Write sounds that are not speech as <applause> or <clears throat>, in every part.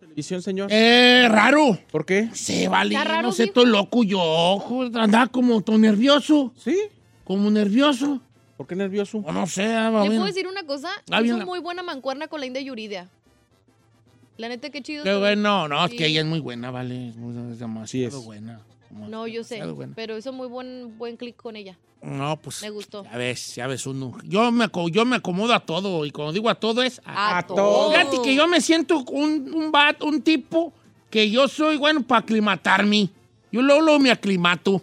Televisión, señor? Eh, raro. ¿Por qué? Se vale, Está raro, no sé, estoy loco yo. Andaba como todo nervioso. ¿Sí? Como nervioso. ¿Por qué nervioso? O no sé, ah, ¿Le bien. puedo decir una cosa? Ah, la- muy buena mancuerna con la India Yuridia. La neta, qué chido. Qué bueno, no, es Sí. que ella es muy buena, vale. Es, muy, es demasiado Sí es. buena. No, yo sé, Demasiado buena. pero hizo muy buen, buen clic con ella. No, pues. Me gustó. Ya ves, ya ves uno. Yo me, yo me acomodo a todo. Y cuando digo a todo es a, A, todo. Fíjate que yo me siento un, un bat, un tipo que yo soy bueno para aclimatarme. Yo luego, luego me aclimato.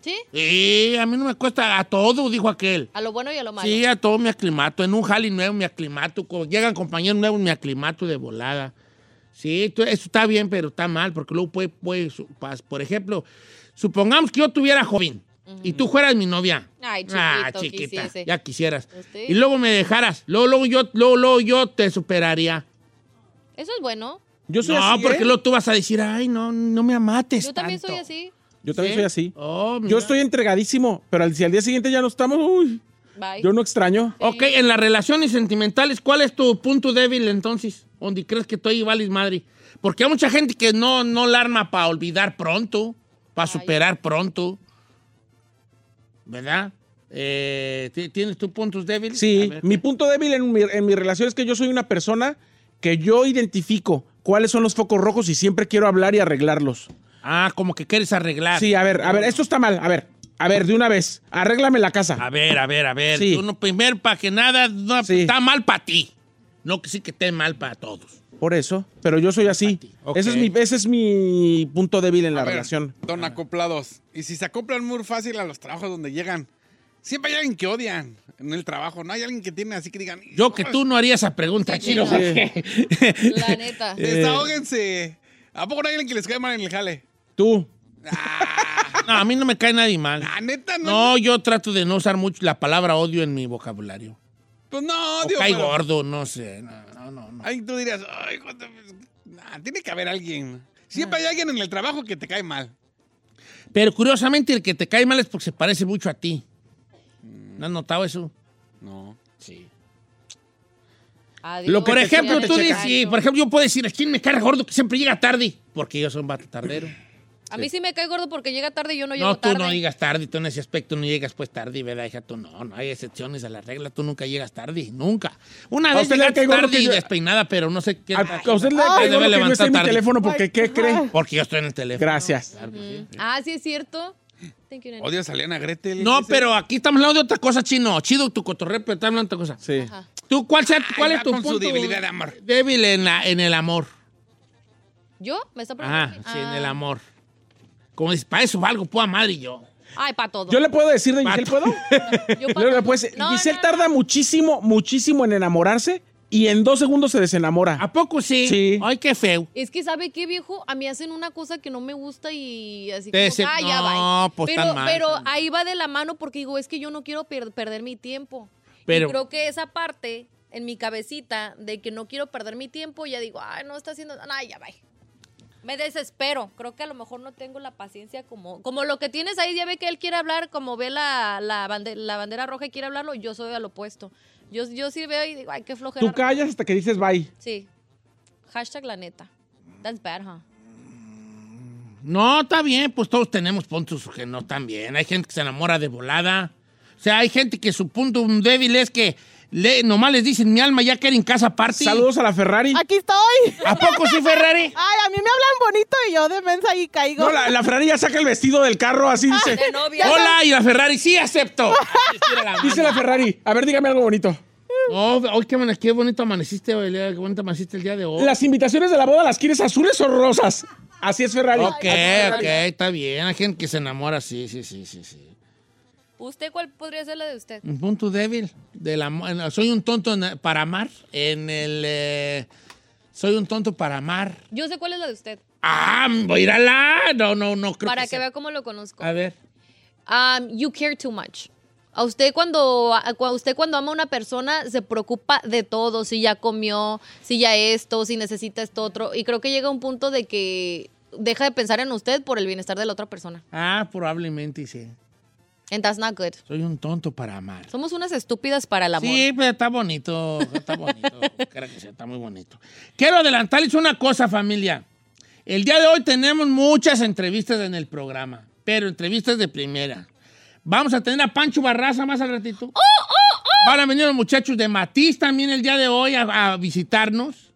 ¿Sí? Sí, a mí no me cuesta a todo, dijo aquel. A lo bueno y a lo malo. Sí, a todo me aclimato. En un jali nuevo me aclimato. Cuando llegan compañeros nuevos me aclimato de volada. Sí, tú- eso está bien, pero está mal, porque luego puede, puede su- pas- por ejemplo, supongamos que yo tuviera joven y tú fueras mi novia. Ay, chiquito, ah, chiquita, quisiese. ya quisieras. Usted. Y luego me dejaras. Luego, luego yo, luego, luego yo te superaría. Eso es bueno. Yo soy no, así, porque ¿eh? luego tú vas a decir, ay, no, no me amates Yo también tanto". soy así. Yo también ¿Sí? soy así. Oh. Yo estoy entregadísimo, pero al- si al día siguiente ya no estamos, uy, Bye. yo no extraño. Ok, en las relaciones sentimentales, ¿cuál es tu punto débil entonces? Donde crees que tú ahí vales madre. Porque hay mucha gente que no, no la arma para olvidar pronto, para superar pronto. ¿Verdad? Eh, ¿ti- ¿Tienes tus puntos débiles? Sí, mi punto débil en mi, en mi relación es que yo soy una persona que yo identifico cuáles son los focos rojos y siempre quiero hablar y arreglarlos. Ah, como que quieres arreglar. Sí, a ver, a ver, esto está mal. A ver, a ver, de una vez, arréglame la casa. A ver, a ver, a ver. Sí. Tú no, primero, para que nada no, Sí. está mal para ti. No que sí que esté mal para todos. Por eso, pero yo soy así. Ese, es mi, ese es mi punto débil en la ver, relación. Don acoplados. Y si se acoplan muy fácil a los trabajos donde llegan, siempre hay alguien que odian en el trabajo. No hay alguien que tiene así que digan. Yo que tú no haría esa pregunta, Sí, chino. <laughs> sí. La neta. Desahóguense. ¿A poco no hay alguien que les cae mal en el jale? Tú. Ah, No, a mí no me cae nadie mal. la neta, no. No, yo trato de no usar mucho la palabra odio en mi vocabulario. Pues no, O digo, cae pero- gordo, no sé. No, no, no. no. Ahí tú dirías, ay, hijo de- nah, tiene que haber alguien. Siempre hay alguien en el trabajo que te cae mal. Pero curiosamente el que te cae mal es porque se parece mucho a ti. ¿No has notado eso? No. Sí. Adiós. Lo que Por ejemplo, tú dices, por ejemplo, yo puedo decir, ¿quién me cae gordo que siempre llega tarde? Porque yo soy un vato tardero. A mí sí me cae gordo porque llega tarde y yo no llego No, tú tarde. no llegas tarde, tú en ese aspecto no llegas pues tarde, ¿verdad, hija? Tú no, no hay excepciones a la regla, tú nunca llegas tarde, nunca. Una ¿A vez usted le llegaste tarde que y yo- despeinada, pero no sé qué. A, a usted le cae debe gordo que yo en mi tarde. teléfono porque ¿qué cree? Porque yo estoy en el teléfono. Gracias. Claro que sí. Ah, sí es cierto. Thank you. Odias a Liana Gretel. No, pero aquí estamos hablando de otra cosa, chino. Chido tu cotorreo, pero estamos hablando de otra cosa. Sí. Ajá. ¿Tú cuál, sea, cuál es tu con su punto debilidad de amor. débil en, la- en el amor? ¿Yo? ¿Me está Ajá, preguntando? sí, en Ah. el amor. Como dices, para eso valgo, puedo madre y yo. Ay, para todo. ¿Yo le puedo decir de Giselle, Pato. puedo? <laughs> Yo pa' Yo le todo. puedo decir, No, Giselle no, tarda no. muchísimo, muchísimo en enamorarse y en dos segundos se desenamora. ¿A poco sí? Sí. Ay, qué feo. Es que, ¿sabe qué, viejo? A mí hacen una cosa que no me gusta y así Te como, dese- ah, ya no, va. pues, pero tan mal, pero tan mal. ahí va de la mano porque digo, es que yo no quiero per- perder mi tiempo. Pero- Y creo que esa parte en mi cabecita de que no quiero perder mi tiempo, ya digo, ay, no está haciendo, ay, ya va. Me desespero. Creo que a lo mejor no tengo la paciencia como, como lo que tienes ahí. Ya ve que él quiere hablar, como ve la, la, bande- la bandera roja y quiere hablarlo. Yo soy al opuesto. Yo, yo sí veo y digo, ay, qué flojera. Tú callas hasta que dices bye. Sí. Hashtag la neta. That's bad, huh? No, está bien, pues todos tenemos puntos que no están bien. Hay gente que se enamora de volada. O sea, hay gente que su punto débil es que le, nomás les dicen mi alma ya quiere en casa party. Saludos a la Ferrari. Aquí estoy. ¿A poco sí, Ferrari? <laughs> Ay, a mí me hablan bonito y yo de mensa ahí caigo. No, la, la Ferrari ya saca el vestido del carro, así dice. De novia. Hola, y la Ferrari, sí acepto. <laughs> Dice la Ferrari. A ver, dígame algo bonito. Oh, hoy qué, qué bonito amaneciste, qué bonito amaneciste el día de hoy. ¿Las invitaciones de la boda las quieres azules o rosas? Así es Ferrari. Ok, Ferrari. ok, está bien. Hay gente que se enamora, sí, sí, sí, sí, sí. ¿Usted cuál podría ser la de usted? Un punto débil del amor. en- Soy un tonto para amar. En el. eh, soy un tonto para amar. Yo sé cuál es la de usted. Ah, voy a ir a la. No, no, no creo para que que sea. vea cómo lo conozco. A ver. Um, you care too much. A usted cuando, a usted cuando ama a una persona se preocupa de todo, si ya comió, si ya esto, si necesita esto otro. Y creo que llega un punto de que deja de pensar en usted por el bienestar de la otra persona. Ah, probablemente sí. And that's not good. Soy un tonto para amar. Somos unas estúpidas para el amor. Sí, pero está bonito, está bonito. <laughs> Creo que sí, está muy bonito. Quiero adelantarles una cosa, familia. El día de hoy tenemos muchas entrevistas en el programa, pero entrevistas de primera. Vamos a tener a Pancho Barraza más al ratito. Van a venir los muchachos de Matiz también el día de hoy a, a visitarnos.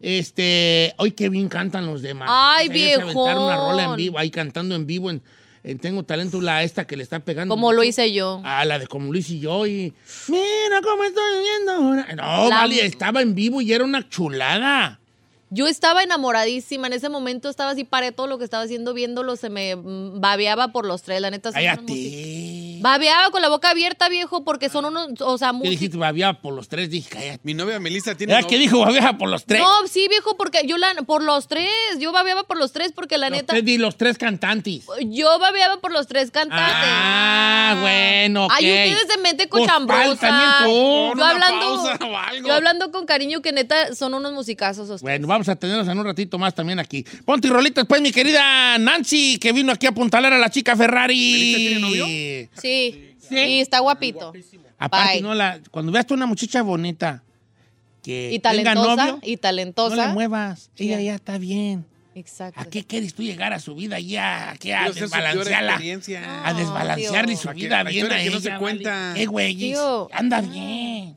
Este, hoy qué bien cantan los demás. Ay, aventaron una rola en vivo, ahí cantando en vivo en, en Tengo Talento, la esta que le está pegando. Como lo hice yo. Ah, la de como Luis y yo y... Mira cómo estoy viviendo ahora. No, La- vale, estaba en vivo y era una chulada. Yo estaba enamoradísima. En ese momento estaba así, paré todo lo que estaba haciendo, viéndolo, se me mm, babeaba por los tres. La neta. Cállate. Babeaba con la boca abierta, viejo, porque son unos, o sea, ¿Qué músicos. dijiste? Babia por los tres. Dije, cállate. Mi novia Melissa tiene. ¿Era no- que dijo babia por los tres? No, sí, viejo, porque yo la, por los tres, yo babeaba por los tres, porque la los, neta, tres di- los tres cantantes. yo babeaba por los tres cantantes. Ah, bueno, ok. Ay, ustedes de mente Pues, cochambrosa. ¿cuál también tú? yo hablando, pausa o algo. yo hablando con cariño que neta son unos musicazos. ustedes. Bueno, vamos a tenerlos en un ratito más también aquí. Ponte y rolitas, pues, mi querida Nancy, que vino aquí a apuntalar a la chica Ferrari. ¿Melissa tiene novio? Sí, Sí. sí, está guapito. Aparte, Bye. no, la, cuando veas tú una muchacha bonita que Y tenga talentosa, novio, y no talentosa. la muevas. Ella ya está bien. Exacto. ¿A qué quieres tú llegar a su vida ya? ¿A qué? A desbalancearla. A desbalancearle tío. su vida bien a que no se vale. cuenta. Eh, güey, Tío. anda bien.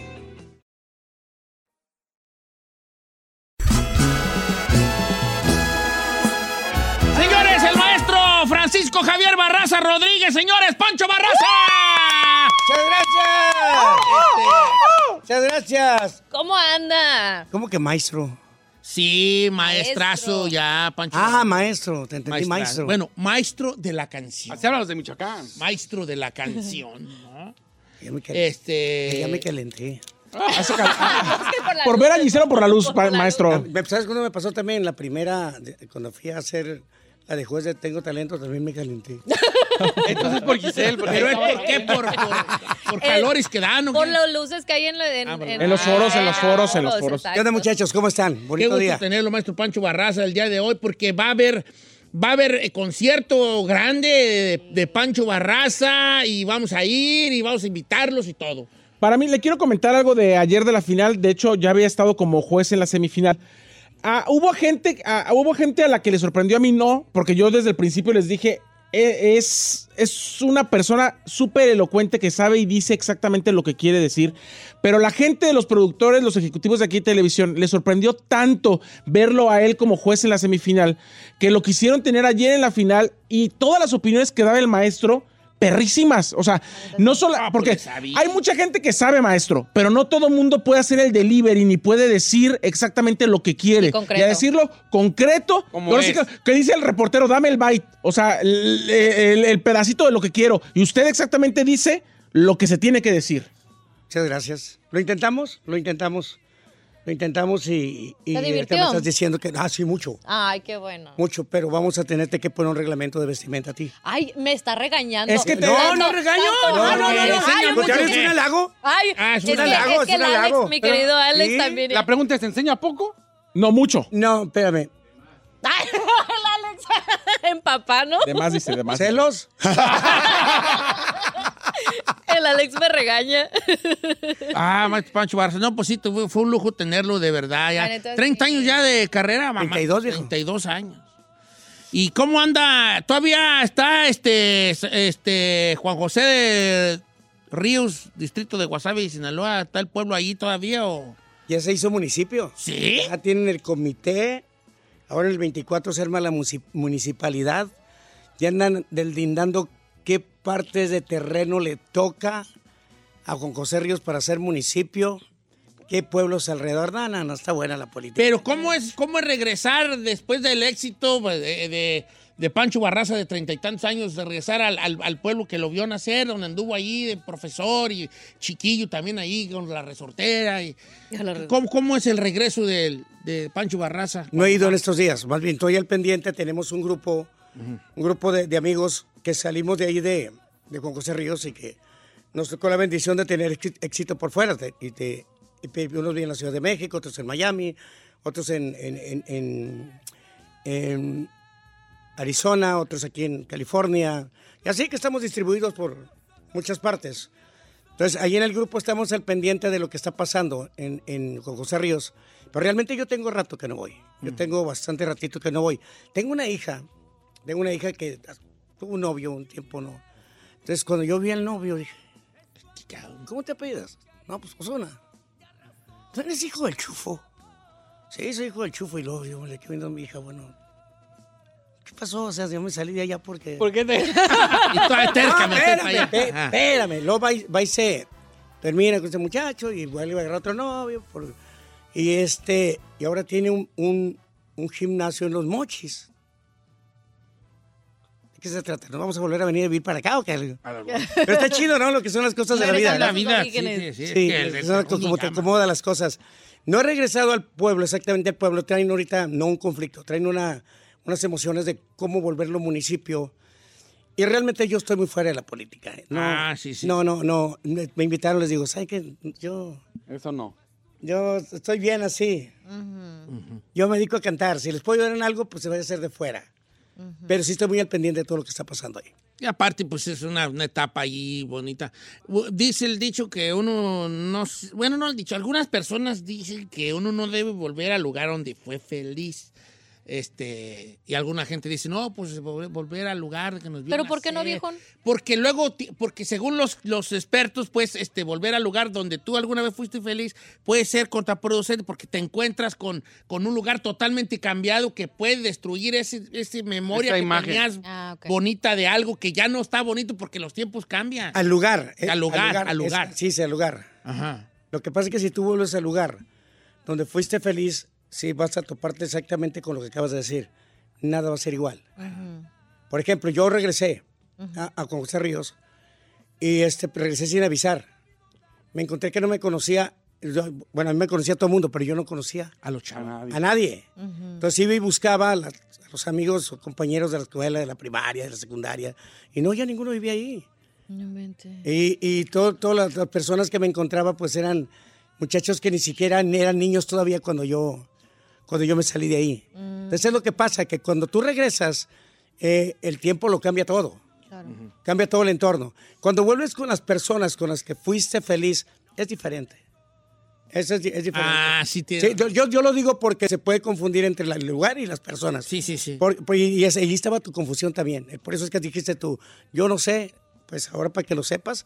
Rodríguez, señores, Pancho Barraza. ¡Muchas gracias! Muchas gracias. ¿Cómo anda? ¿Cómo que maestro? Sí, maestrazo, Maestro. ya, Pancho. Ah, maestro, te entendí, Maestra- maestro. Bueno, maestro de la canción. Así hablan los de Michoacán. Maestro de la canción, ¿no? ya me, cal- Este. ya me calenté. Ah, <laughs> Es que por la por luz. ver a Gisela por la luz, Por pa- la maestro. Ah, ¿Sabes cuándo me pasó también? La primera, cuando fui a hacer la de juez de Tengo Talento, también me calenté. <laughs> Entonces por Giselle. Porque ¿Pero es por qué? ¿Por, por, por <laughs> calores que dan o Por qué? las luces que hay en, en, Ah, bueno. En los foros, en los foros, en los foros. ¿Qué onda, muchachos? ¿Cómo están? Qué Bonito gusto día. tenerlo, maestro Pancho Barraza, el día de hoy, porque va a haber, va a haber eh, concierto grande de, de Pancho Barraza y vamos a ir y vamos a invitarlos y todo. Para mí, le quiero comentar algo de ayer de la final. De hecho, ya había estado como juez en la semifinal. Ah, hubo, gente, ah, hubo gente a la que le sorprendió, a mí no, porque yo desde el principio les dije, "E- es, es una persona súper elocuente que sabe y dice exactamente lo que quiere decir. Pero la gente de los productores, los ejecutivos de aquí de televisión, le sorprendió tanto verlo a él como juez en la semifinal, que lo quisieron tener ayer en la final y todas las opiniones que daba el maestro, perrísimas. O sea, no solo. Ah, Porque hay mucha gente que sabe, maestro, pero no todo mundo puede hacer el delivery ni puede decir exactamente lo que quiere. Y concreto. a decirlo concreto. Como ahora sí es. que, que dice el reportero, dame el byte. O sea, el, el- el pedacito de lo que quiero. Y usted exactamente dice lo que se tiene que decir. Muchas gracias. ¿Lo intentamos? Lo intentamos. Lo intentamos y, y ¿Te divirtió? me estás diciendo que, ah, sí, mucho, Ay, qué bueno. mucho, pero vamos a tenerte que poner un reglamento de vestimenta a ti. Ay, me está regañando. Es que te- No, no regaño. No, no, no, no. Ay, Enseña ¿Porque mucho. eres un halago? Ay, Ah, es es, un halago, es es que un el Alex, halago. mi Pero- querido Alex sí, también. La pregunta es, ¿enseña poco? No mucho. No, espérame. Ay, <laughs> el Alex <laughs> en papá, ¿no? De más dice, de más. ¿Celos? <laughs> El Alex me regaña. Ah, maestro Pancho Barraza. No, pues sí, fue, fue un lujo tenerlo de verdad. Ya. La neta, 30 sí. años ya de carrera, mamá. 32, viejo. 32 años. ¿Y cómo anda? ¿Todavía está este, este Juan José de Ríos, distrito de Guasave y Sinaloa? ¿Está el pueblo ahí todavía o...? Ya se hizo municipio. ¿Sí? Ya tienen el comité. Ahora el 24 se arma la municipalidad. Ya andan deslindando qué partes de terreno le toca a Juan José Ríos para ser municipio. ¿Qué pueblos alrededor? No, no, no está buena la política. Pero ¿cómo es, cómo es regresar después del éxito pues, de, de- de Pancho Barraza de treinta y tantos años, de regresar al, al- al pueblo que lo vio nacer, donde anduvo ahí de profesor y chiquillo también ahí con la resortera? Y, ¿cómo, cómo es el regreso del- de Pancho Barraza? No he ido en estos días, más bien estoy al pendiente. Tenemos un grupo, un grupo de, de amigos que salimos de ahí de, de Juan José Ríos y que nos tocó la bendición de tener éxi- éxito por fuera. y de, y unos viven en la Ciudad de México, otros en Miami, otros en, en- en- Arizona, otros aquí en California. Y así que estamos distribuidos por muchas partes. Entonces, ahí en el grupo estamos al pendiente de lo que está pasando en, en Juan José Ríos. Pero realmente yo tengo rato que no voy. Yo tengo bastante ratito que no voy. Tengo una hija, tengo una hija que tuvo un novio un tiempo, ¿no? Entonces, cuando yo vi al novio, dije, ¿cómo te apellidas? No, pues Osuna. ¿Tú eres hijo del chufo? Sí, soy hijo del chufo. Y luego yo le quedé viendo a mi hija, bueno, ¿qué pasó? O sea, yo me salí de allá porque... ¿Por qué te.? <laughs> Y todavía terca, No, espérame, allá. espérame. Luego va, y- va y se termina con este muchacho y vuelve a agarrar otro novio. por- y este, y ahora tiene un, un- un gimnasio en los mochis. ¿De qué se trata? ¿Nos vamos a volver a venir a vivir para acá o qué? <laughs> Pero está chido, ¿no? Lo que son las cosas de la vida. Esa es la ¿no? vida, sí, sí, sí, Sí, es que como te acomoda las cosas. No he regresado al pueblo, exactamente al pueblo. Traen ahorita, no un conflicto, traen una, unas emociones de cómo volverlo municipio. Y realmente yo estoy muy fuera de la política. ¿eh? No, Ah, sí, sí. No, no, no. Me, me invitaron, les digo, ¿saben qué? Yo, Eso no. yo estoy bien así. Yo me dedico a cantar. Si les puedo ayudar en algo, pues se va a hacer de fuera. Pero sí estoy muy al pendiente de todo lo que está pasando ahí. Y aparte, pues es una, una etapa ahí bonita. Dice el dicho que uno no... Bueno, no el dicho. Algunas personas dicen que uno no debe volver al lugar donde fue feliz. Este, y alguna gente dice, no, pues vol- volver al lugar que nos vio ¿Pero por qué no, nacer". viejón? Porque luego, porque según los, los expertos, pues, este, volver al lugar donde tú alguna vez fuiste feliz puede ser contraproducente porque te encuentras con, con un lugar totalmente cambiado que puede destruir ese, ese memoria Esa que imagen. tenías Ah, ok. bonita de algo que ya no está bonito porque los tiempos cambian. Al lugar. eh, Al lugar, al es- lugar. sí, sí, al lugar. Ajá. Lo que pasa es que si tú vuelves al lugar donde fuiste feliz, sí vas a toparte exactamente con lo que acabas de decir. Nada va a ser igual. Por ejemplo, yo regresé a, a Juan José Ríos y este, regresé sin avisar. Me encontré que no me conocía yo- bueno, a mí me conocía todo el mundo, pero yo no conocía A los chavos. a nadie. Entonces iba y buscaba a, a los amigos o compañeros de la escuela, de la primaria, de la secundaria, y no, ya ninguno vivía ahí. No. Y, y todo- todas las, las personas que me encontraba, pues eran muchachos que ni siquiera eran niños todavía cuando yo, cuando yo me salí de ahí. Entonces es lo que pasa, que cuando tú regresas, eh, el tiempo lo cambia todo. Claro. Cambia todo el entorno. Cuando vuelves con las personas con las que fuiste feliz, es diferente. Eso es, es diferente. Ah, sí tiene. Sí, yo, yo- lo digo porque se puede confundir entre el lugar y las personas. Sí, sí, sí. Por- por- y, ahí estaba tu confusión también. Por eso es que dijiste tú, yo no sé, pues ahora para que lo sepas,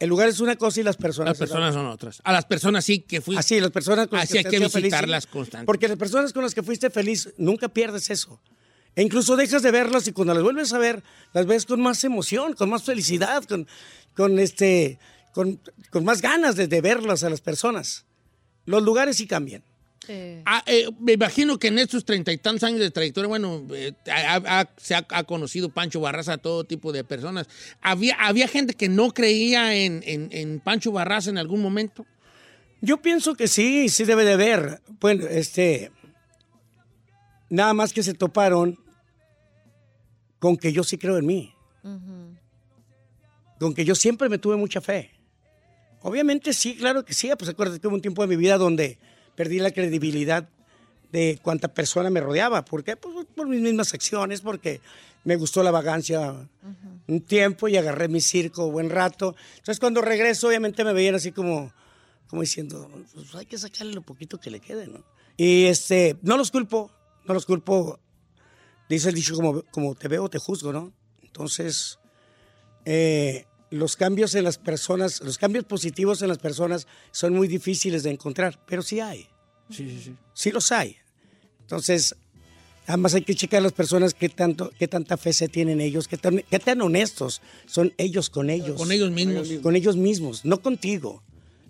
el lugar es una cosa y las personas Las personas son otras. A las personas sí que fuiste. Así, las personas con las Así hay que sido feliz, visitarlas constantemente. Porque las personas con las que fuiste feliz, nunca pierdes eso. E incluso dejas de verlas y cuando las vuelves a ver, las ves con más emoción, con más felicidad, con, con, este, con, con más ganas de, de verlas a las personas. Los lugares sí cambian. Ah, eh, me imagino que en estos treinta y tantos años de trayectoria, bueno, eh, ha- ha- se ha, ha conocido Pancho Barraza a todo tipo de personas. ¿Había, había gente que no creía en, en- en Pancho Barraza en algún momento? Yo pienso que sí, sí debe de haber. Bueno, este. Nada más que se toparon con que yo sí creo en mí. Con que yo siempre me tuve mucha fe. Obviamente sí, claro que sí. Pues acuérdate que hubo un tiempo de mi vida donde perdí la credibilidad de cuánta persona me rodeaba. ¿Por qué? Pues por mis mismas acciones, porque me gustó la vagancia un tiempo y agarré mi circo buen rato. Entonces cuando regreso, obviamente me veían así como, como diciendo, pues hay que sacarle lo poquito que le quede, ¿no? Y este, no los culpo, no los culpo. Dice el dicho, como, como te veo, te juzgo, ¿no? Entonces, eh, los cambios en las personas, los cambios positivos en las personas son muy difíciles de encontrar, pero sí hay. Sí, sí, sí. Sí los hay. Entonces, además hay que checar las personas qué, tanto, qué tanta fe se tienen ellos, qué tan, qué tan honestos son ellos con ellos. Con ellos mismos. Con ellos mismos, no contigo.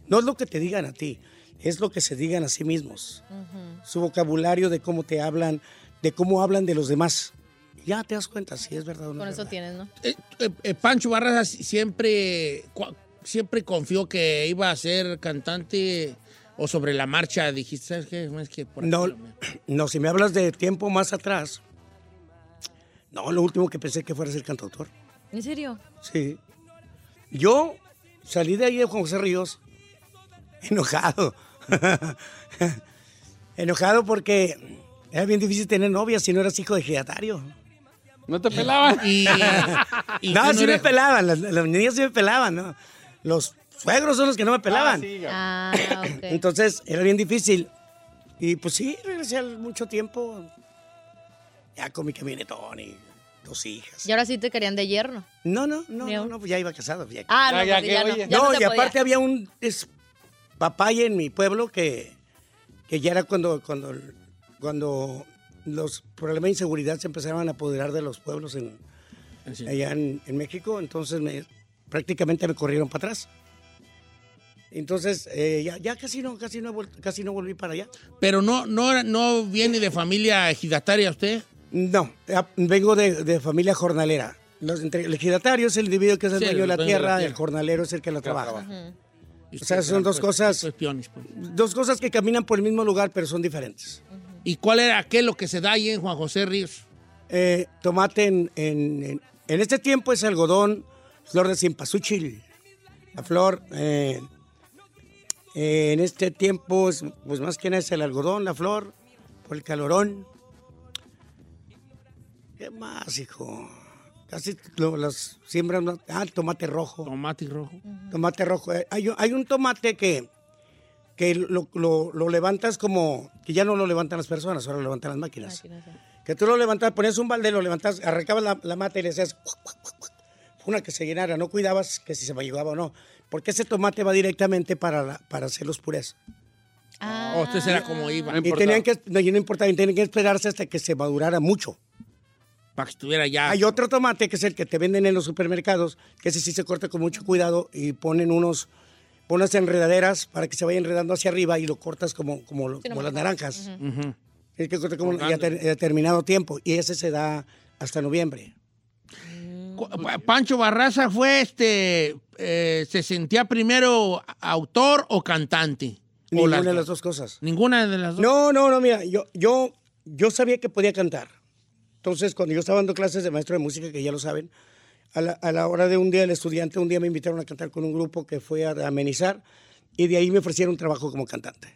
No es lo que te digan a ti, es lo que se digan a sí mismos. Su vocabulario de cómo te hablan, de cómo hablan de los demás. Ya te das cuenta si es verdad o no. Con es eso verdad. tienes, ¿no? Eh, eh, eh, Pancho Barraza siempre, siempre confió que iba a ser cantante o sobre la marcha dijiste, ¿sabes qué? Es que por No, <clears throat> no, si me hablas de tiempo más atrás, no, lo último que pensé que fuera ser cantautor. ¿En serio? Sí. Yo salí de ahí de Juan José Ríos <laughs> enojado. <laughs> enojado porque era bien difícil tener novia si no eras hijo de ejidatario. ¿No te pelaban? Y, y No, sí me pelaban, las, las niñas sí me pelaban, ¿no? Los suegros son los que no me pelaban. Ah, sí. Ah, ok. Entonces era bien difícil. Y pues sí, regresé al mucho tiempo. Ya con mi camionetón y dos hijas. Y ahora sí te querían de yerno. No, no, no, no, no, pues ya iba casado. ya- Ah, Ya, no, ya, pues ya no. Ya no, y aparte podía. había un papaya en mi pueblo que, que ya era cuando, cuando, cuando los problemas de inseguridad se empezaron a apoderar de los pueblos en, Sí. allá en, en México, entonces me, prácticamente me corrieron para atrás. Entonces, eh, ya, ya casi no, casi no, casi no volví para allá. Pero no, no, no viene de familia ejidataria usted. No, ah, vengo de, de familia jornalera. Los, entre, el ejidatario es el individuo que es el Sí, dueño de la tierra, el jornalero es el que la trabaja. O sea, son dos pues, cosas- pues, piones, pues. Dos cosas que caminan por el mismo lugar, pero son diferentes. ¿Y cuál era qué lo que se da ahí en Juan José Ríos? Eh, tomate en, en, en- este tiempo es algodón, flor de cempasúchil. La flor, eh, eh, en este tiempo, es, pues más que nada es el algodón, la flor, por el calorón. ¿Qué más, hijo? Casi lo- las siembran. Ah, el tomate rojo. Tomate rojo. Tomate rojo. Hay un tomate que, que lo, lo- lo levantas como, que ya no lo levantan las personas, ahora lo levantan las máquinas. Que tú lo levantas, ponías un balde, lo levantas, arrancabas la, la mata y le cuac. una que se llenara, no cuidabas que si se llegaba o no, porque ese tomate va directamente para, la- para hacer los purés. Ah. O usted será como iba. No Y tenían que, no, y no importaba, y tenían que esperarse hasta que se madurara mucho. Para que estuviera ya. Hay otro tomate que es el que te venden en los supermercados, que ese sí se corta con mucho cuidado y ponen unos unas enredaderas para que se vaya enredando hacia arriba y lo cortas como, como, Sí, no como las naranjas. Ujú. Es que corta como ya ter- determinado tiempo y ese se da hasta noviembre. Pa- Pancho Barraza fue este. eh, ¿Se sentía primero autor o cantante? ¿O Ninguna las de las dos cosas. Ninguna de las dos. No, no, no, mira, yo, yo, yo sabía que podía cantar. Entonces, cuando yo estaba dando clases de maestro de música, que ya lo saben, a la, a la hora de un día, el estudiante, un día me invitaron a cantar con un grupo que fue a amenizar y de ahí me ofrecieron un trabajo como cantante.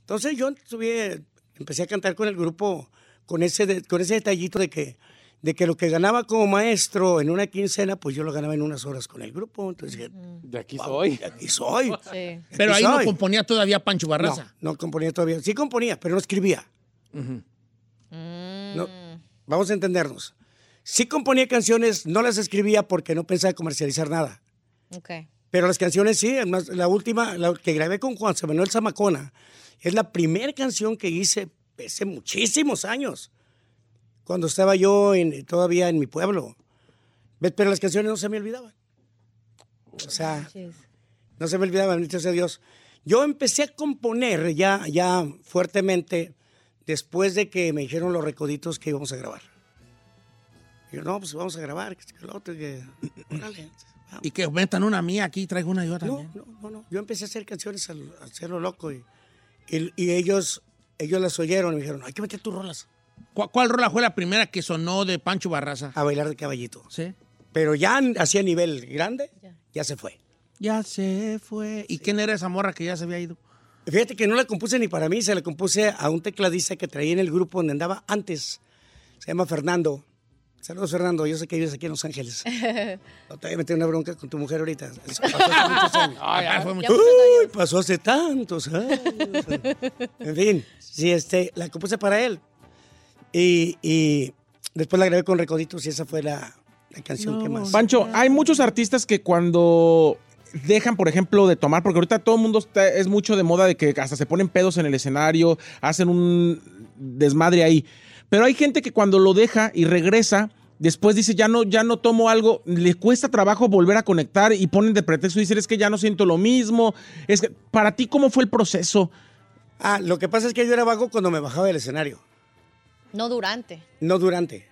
Entonces, yo estuve, empecé a cantar con el grupo con ese, de- con ese detallito de que, de que lo que ganaba como maestro en una quincena, pues yo lo ganaba en unas horas con el grupo. Entonces dije, De aquí "Wow, soy. de aquí soy. Sí. Pero Aquí ahí no soy". componía todavía Pancho Barraza. No, no componía todavía. Sí componía, pero no escribía. Mm. No, vamos a entendernos. Sí componía canciones, no las escribía porque no pensaba comercializar nada. Ok. Pero las canciones sí, además la última, la que grabé con Juan Manuel Zamacona, es la primera canción que hice hace muchísimos años, cuando estaba yo en- todavía en mi pueblo. Pero las canciones no se me olvidaban. O sea, no se me olvidaban, bendito sea Dios. Yo empecé a componer ya, ya fuertemente después de que me dijeron los recoditos que íbamos a grabar. Y yo, no, pues vamos a grabar, que lo otro, que... órale, vamos. Y que metan una mía aquí, traigo una yo No, también. no, no, no. Yo empecé a hacer canciones al, al hacerlo loco y, y, y ellos, ellos las oyeron y me dijeron, hay que meter tus rolas ¿Cuál, cuál rola fue la primera que sonó de Pancho Barraza? a bailar de caballito. Sí. Pero ya así a nivel grande, ya se fue. Ya se fue. ¿Y quién era esa morra que ya se había ido? Fíjate que no la compuse ni para mí, se la compuse a un tecladista que traía en el grupo donde andaba antes. Se llama Fernando. Saludos, Fernando. Yo sé que vives aquí en Los Ángeles. <laughs> No te voy a meter una bronca con tu mujer ahorita. Eso pasó hace <laughs> muchos años. Ah, fue mucho- Uy, pasó hace tantos años. En fin, sí, este, la compuse para él. Y, y después la grabé con Recoditos y esa fue la, la canción que más. Pancho, hay muchos artistas que cuando dejan, por ejemplo, de tomar, porque ahorita todo el mundo está- es mucho de moda de que hasta se ponen pedos en el escenario, hacen un desmadre ahí. Pero hay gente que cuando lo deja y regresa, después dice, ya no, ya no tomo algo, le cuesta trabajo volver a conectar y ponen de pretexto y dicen, es que ya no siento lo mismo. Es que, para ti, ¿cómo fue el proceso? Ah, lo que pasa es que yo era vago cuando me bajaba del escenario, No durante. no durante.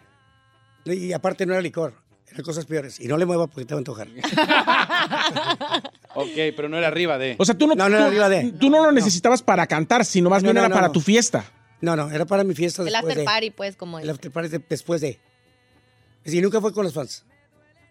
Y aparte no era licor, eran cosas peores. Y no le mueva porque te va a antojar. <laughs> Ok, pero no era arriba de. O sea, tú no, No, no era tú- arriba de- tú no lo necesitabas para cantar, sino más No, bien no, era no, para no. tu fiesta. No, no, era para mi fiesta El después after de. party, pues, como El after party de- después de. Y nunca fue con los fans.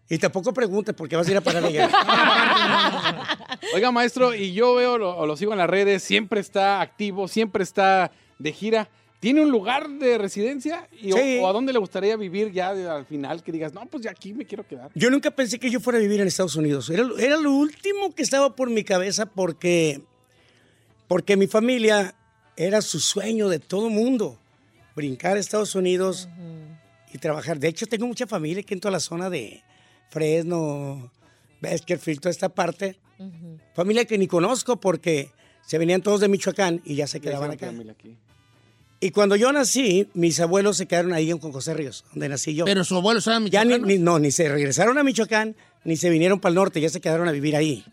Y tampoco pregunte porque vas a ir a pagar allá. <laughs> Oiga, maestro, y yo veo, lo, o lo sigo en las redes, siempre está activo, siempre está de gira. ¿Tiene un lugar de residencia? Y, o- Sí. o, a dónde le gustaría vivir ya de- al final? Que digas, no, pues ya aquí me quiero quedar. Yo nunca pensé que yo fuera a vivir en Estados Unidos. Era, lo- era lo último que estaba por mi cabeza porque, porque mi familia era su sueño de todo mundo. Brincar a Estados Unidos y trabajar. De hecho, tengo mucha familia aquí en toda la zona de Fresno, Bakersfield, toda esta parte. Familia que ni conozco porque se venían todos de Michoacán y ya se quedaban acá. Aquí. Y cuando yo nací, mis abuelos se quedaron ahí en José Ríos, donde nací yo. Pero su abuelo estaba Ya ni, no, ni se regresaron a Michoacán, ni se vinieron para el norte, ya se quedaron a vivir ahí,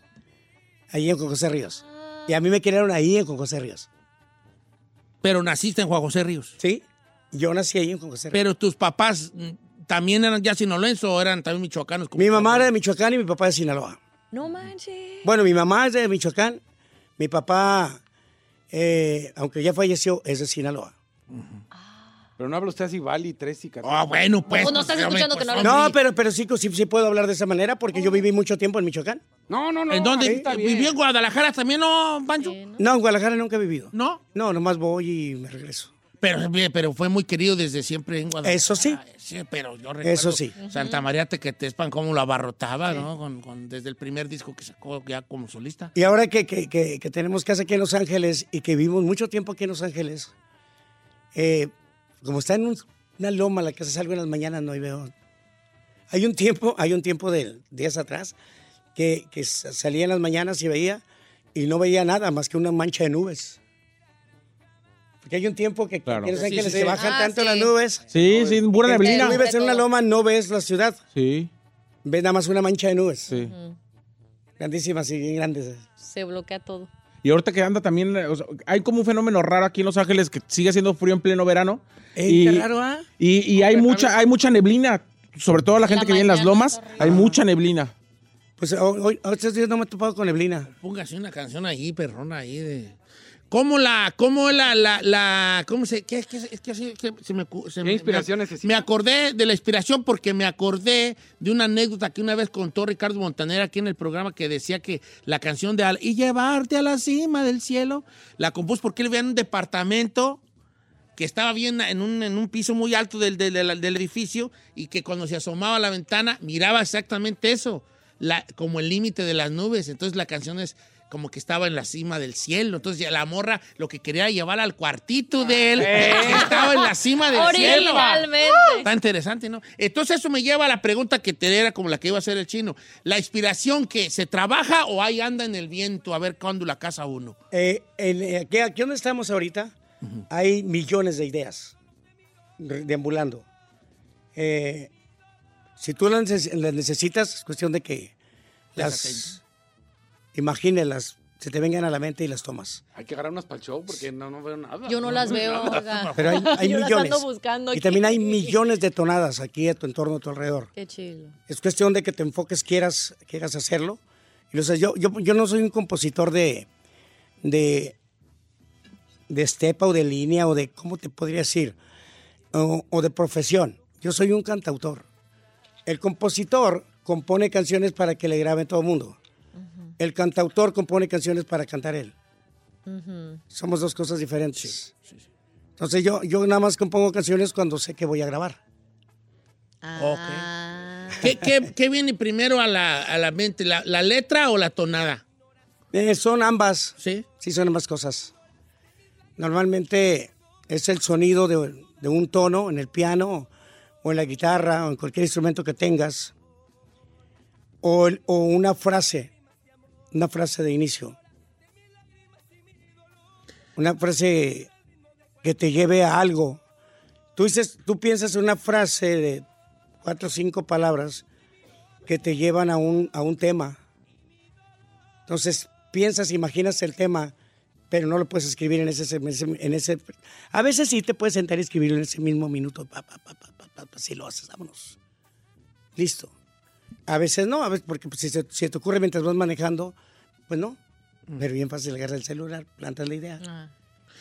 ahí en José Ríos. Y a mí me quedaron ahí en José Ríos. Pero naciste en Juan José Ríos. ¿Sí? Yo nací ahí en Con José Ríos. Pero tus papás mm, también eran ya sinaloenses o eran también michoacanos. como Mi mamá era de Michoacán y mi papá de Sinaloa. No manches. Bueno, mi mamá es de Michoacán, mi papá, eh, aunque ya falleció, es de Sinaloa. Pero no habla usted así, Vali, tres y Ah, bueno, pues. No estás pues, escuchando que no pues, lo- No, pero, pero sí, sí, sí puedo hablar de esa manera porque yo viví mucho tiempo en Michoacán. No, no, no. ¿En dónde? está bien. ¿Vivió en Guadalajara también, no, Pancho? Sí, ¿no? No, en Guadalajara nunca he vivido. No. No, nomás voy y me regreso. Pero, pero fue muy querido desde siempre en Guadalajara. Eso sí. Sí, pero yo recuerdo. Eso sí. Santa María Tequetespan, cómo lo abarrotaba, ¿no? Con, con- desde el primer disco que sacó ya como solista. Y ahora que, que- que- que tenemos casa aquí en Los Ángeles y que vivimos mucho tiempo aquí en Los Ángeles, eh, como está en un- una loma la casa, salgo en las mañanas, no y veo. Hay un tiempo, hay un tiempo de días atrás que, que sa- salía en las mañanas y veía y no veía nada más que una mancha de nubes. Porque hay un tiempo que Claro. aquí en Los Sí, Ángeles sí, se sí. bajan Ah, tanto sí. las nubes. Sí, sí, pura que neblina. Tú vives en una loma, no ves la ciudad, Sí, ves nada más una mancha de nubes. sí. Grandísimas y grandes. Se bloquea todo. Y ahorita que anda también, o sea, hay como un fenómeno raro aquí en Los Ángeles que sigue siendo frío en pleno verano. Ey, y, qué raro, ¿ah? y, y hay mucha, hay mucha neblina, sobre todo la gente la que vive en las lomas, hay mucha neblina. Pues hoy, hoy- estos días no me he topado con neblina. Póngase una canción ahí, perrona, ahí de... ¿Cómo la, cómo la, la, la, cómo se, qué, qué- se me, se ¿Qué me- inspiración necesita? me acordé de la inspiración porque me acordé de una anécdota que una vez contó Ricardo Montaner aquí en el programa que decía que la canción de Al- y llevarte a la cima del cielo la compuso porque él vivía en un departamento que estaba bien en un, en un piso muy alto del, del- del- del edificio y que cuando se asomaba a la ventana miraba exactamente eso, la, como el límite de las nubes. Entonces la canción es como que estaba en la cima del cielo. Entonces ya la morra lo que quería llevar al cuartito de él, que estaba en la cima del cielo. Está interesante, ¿no? Entonces eso me lleva a la pregunta que te era como la que iba a hacer el chino. ¿La inspiración que se trabaja o ahí anda en el viento a ver cuándo la casa uno? Eh, en, eh, aquí, aquí donde estamos ahorita hay millones de ideas deambulando. Eh, si tú las, neces- las necesitas, es cuestión de que las imagínelas, se te vengan a la mente y las tomas. Hay que agarrar unas para el show porque no, no veo nada. Yo no las veo, oiga. Pero hay, <laughs> hay Yo las millones. ando buscando y aquí. también hay millones de tonadas aquí a tu entorno, a tu alrededor. Qué chido. Es cuestión de que te enfoques, quieras, quieras hacerlo. Y, o sea, yo, yo, yo no soy un compositor de, de, de estepa o de línea o de, ¿cómo te podría decir? O, o de profesión. Yo soy un cantautor. El compositor compone canciones para que le graben todo el mundo. El cantautor compone canciones para cantar él. Somos dos cosas diferentes. Entonces yo, yo nada más compongo canciones cuando sé que voy a grabar. Ah. ¿Qué, qué- qué viene primero a la, a la mente? ¿La, la letra o la tonada? Eh, son ambas. Sí. Sí, son ambas cosas. Normalmente es el sonido de, de un tono en el piano o en la guitarra o en cualquier instrumento que tengas. O, el- o una frase, una frase de inicio. Una frase que te lleve a algo. Tú, dices, tú piensas en una frase de cuatro o cinco palabras que te llevan a un, a un tema. Entonces piensas, imaginas el tema, pero no lo puedes escribir en ese, en ese, A veces sí te puedes sentar y escribirlo en ese mismo minuto. Pa, pa, pa, si lo haces, vámonos. Listo. A veces no, a veces porque pues, si, se, si te ocurre mientras vas manejando, pues no. Pero bien fácil agarrar el celular, plantas la idea.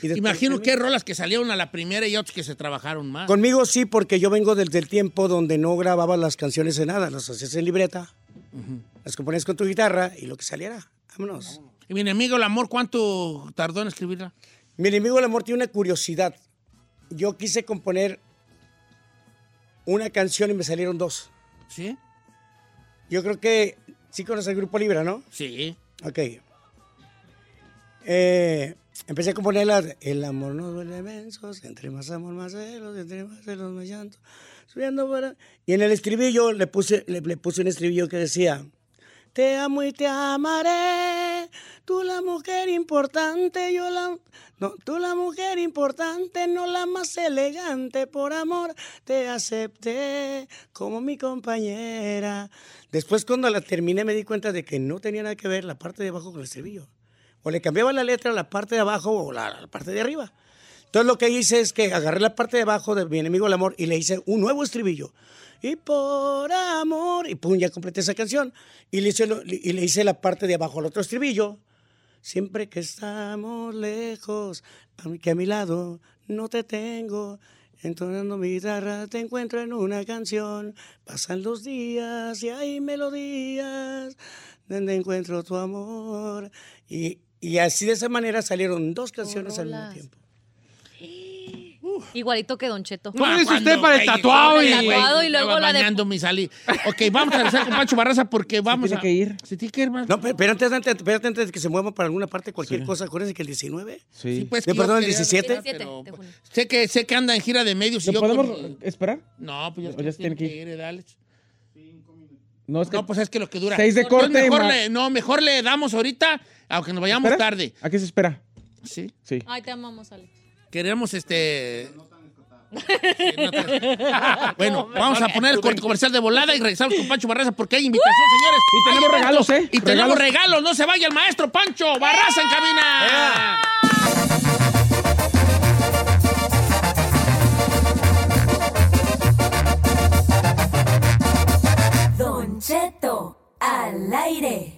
Y después- Imagino que hay rolas que salieron a la primera y otras que se trabajaron más. Conmigo sí, porque yo vengo desde el tiempo donde no grababa las canciones en nada, las hacías en libreta, las componías con tu guitarra y lo que saliera. Vámonos. Y mi enemigo, el amor, ¿cuánto tardó en escribirla? Mi enemigo el amor tiene una curiosidad. Yo quise componer una canción y me salieron dos. ¿Sí? Yo creo que sí conoces el grupo Libra, ¿no? Sí. Ok. Eh, empecé a componerla. El amor no duele mensos, entre más amor más celos, entre más celos más llanto. Subiendo para... Y en el estribillo le puse, le, le puse un estribillo que decía: Te amo y te amaré. Tú la mujer importante, yo la. No, tú la mujer importante, no la más elegante. Por amor te acepté como mi compañera. Después, cuando la terminé, me di cuenta de que no tenía nada que ver la parte de abajo con el estribillo. O le cambiaba la letra a la parte de abajo o la, la parte de arriba. Entonces, lo que hice es que agarré la parte de abajo de mi enemigo el amor y le hice un nuevo estribillo. Y por amor, y pum, ya completé esa canción. Y le hice, lo- y le hice la parte de abajo al otro estribillo. Siempre que estamos lejos, que a mi lado no te tengo. Entonando mi guitarra te encuentro en una canción. Pasan los días y hay melodías donde encuentro tu amor. Y, y así de esa manera salieron dos canciones al mismo tiempo. Igualito que Don Cheto. ¿Cómo hizo Cuando, usted para el tatuado? y- El tatuado y luego la de- mi salí. Ok, vamos a regresar con Pancho Barraza porque vamos tiene a... que ir. Se tiene que ir, man. No, pero, pero antes, antes, espérate antes de que se mueva para alguna parte, cualquier cosa, acuérdense que el 19. Sí. Sí, pues, ¿De perdón, el quería 17? regresar, 17 pero, de junio. sé, que, sé que anda en gira de medios y ¿Lo yo... podemos con- esperar? No, pues ya, ¿O ya se tiene que ir? ir, dale. No, es que No, pues es que lo que dura. Seis de corte, Mejor le, no, mejor le damos ahorita, aunque nos vayamos ¿Espera? tarde. ¿A qué se espera? Sí. Sí. Ay, te amamos, Alex. Queremos este. Sí, no <laughs> bueno, vamos a poner el corte comercial de volada y regresamos con Pancho Barraza porque hay invitación, señores. Y tenemos regalos. ¿eh? Y tenemos Regalos. regalos. No se vaya el maestro Pancho Barraza en cabina. Don Cheto Al aire.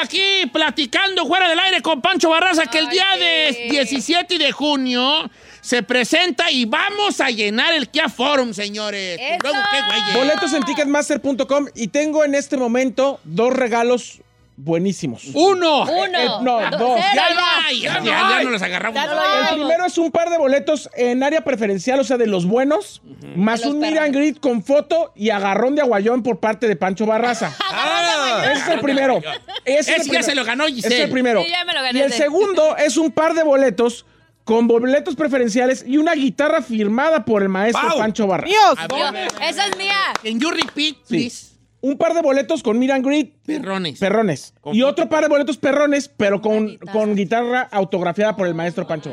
Aquí platicando fuera del aire con Pancho Barraza que el día de 17 de junio se presenta y vamos a llenar el Kia Forum, señores. Luego, qué. Boletos en ticketmaster.com y tengo en este momento dos regalos buenísimos. ¡Uno! Eh, no, Do- dos. cero, Ya ya. no ya, ya- ya no los agarramos. No El primero es un par de boletos en área preferencial, o sea, de los buenos, más los un meet and greet con foto y agarrón de aguayón por parte de Pancho Barraza. <laughs> Ese es el primero. Ese, es Ese el ya primero. se lo ganó Ese Giselle. es el primero. Sí, ya me lo gané y el ese. segundo <laughs> es un par de boletos con boletos preferenciales y una guitarra firmada por el maestro ¡Wow! Pancho Barraza. Ver, Esa es mía. Can you repeat, please? Un par de boletos con and greet Perrones. perrones. Con Y otro par de boletos perrones, pero con, guitarra. con guitarra autografiada por el maestro Pancho.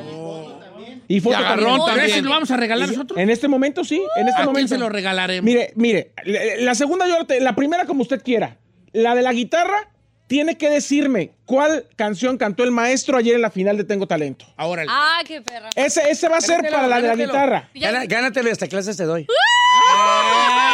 Y Y foto agarrón también. también. ¿Ese lo vamos a regalar nosotros? En este momento sí, en este ¿A quién momento. se lo regalaremos? Mire, mire, la segunda yo la primera como usted quiera. La de la guitarra tiene que decirme cuál canción cantó el maestro ayer en la final de Tengo Talento. Ahora. Ah, qué perra. Ese, ese va a ser Gánatelo, para la de la gánatelo. guitarra. Gánatelo y hasta clases te doy. Ay.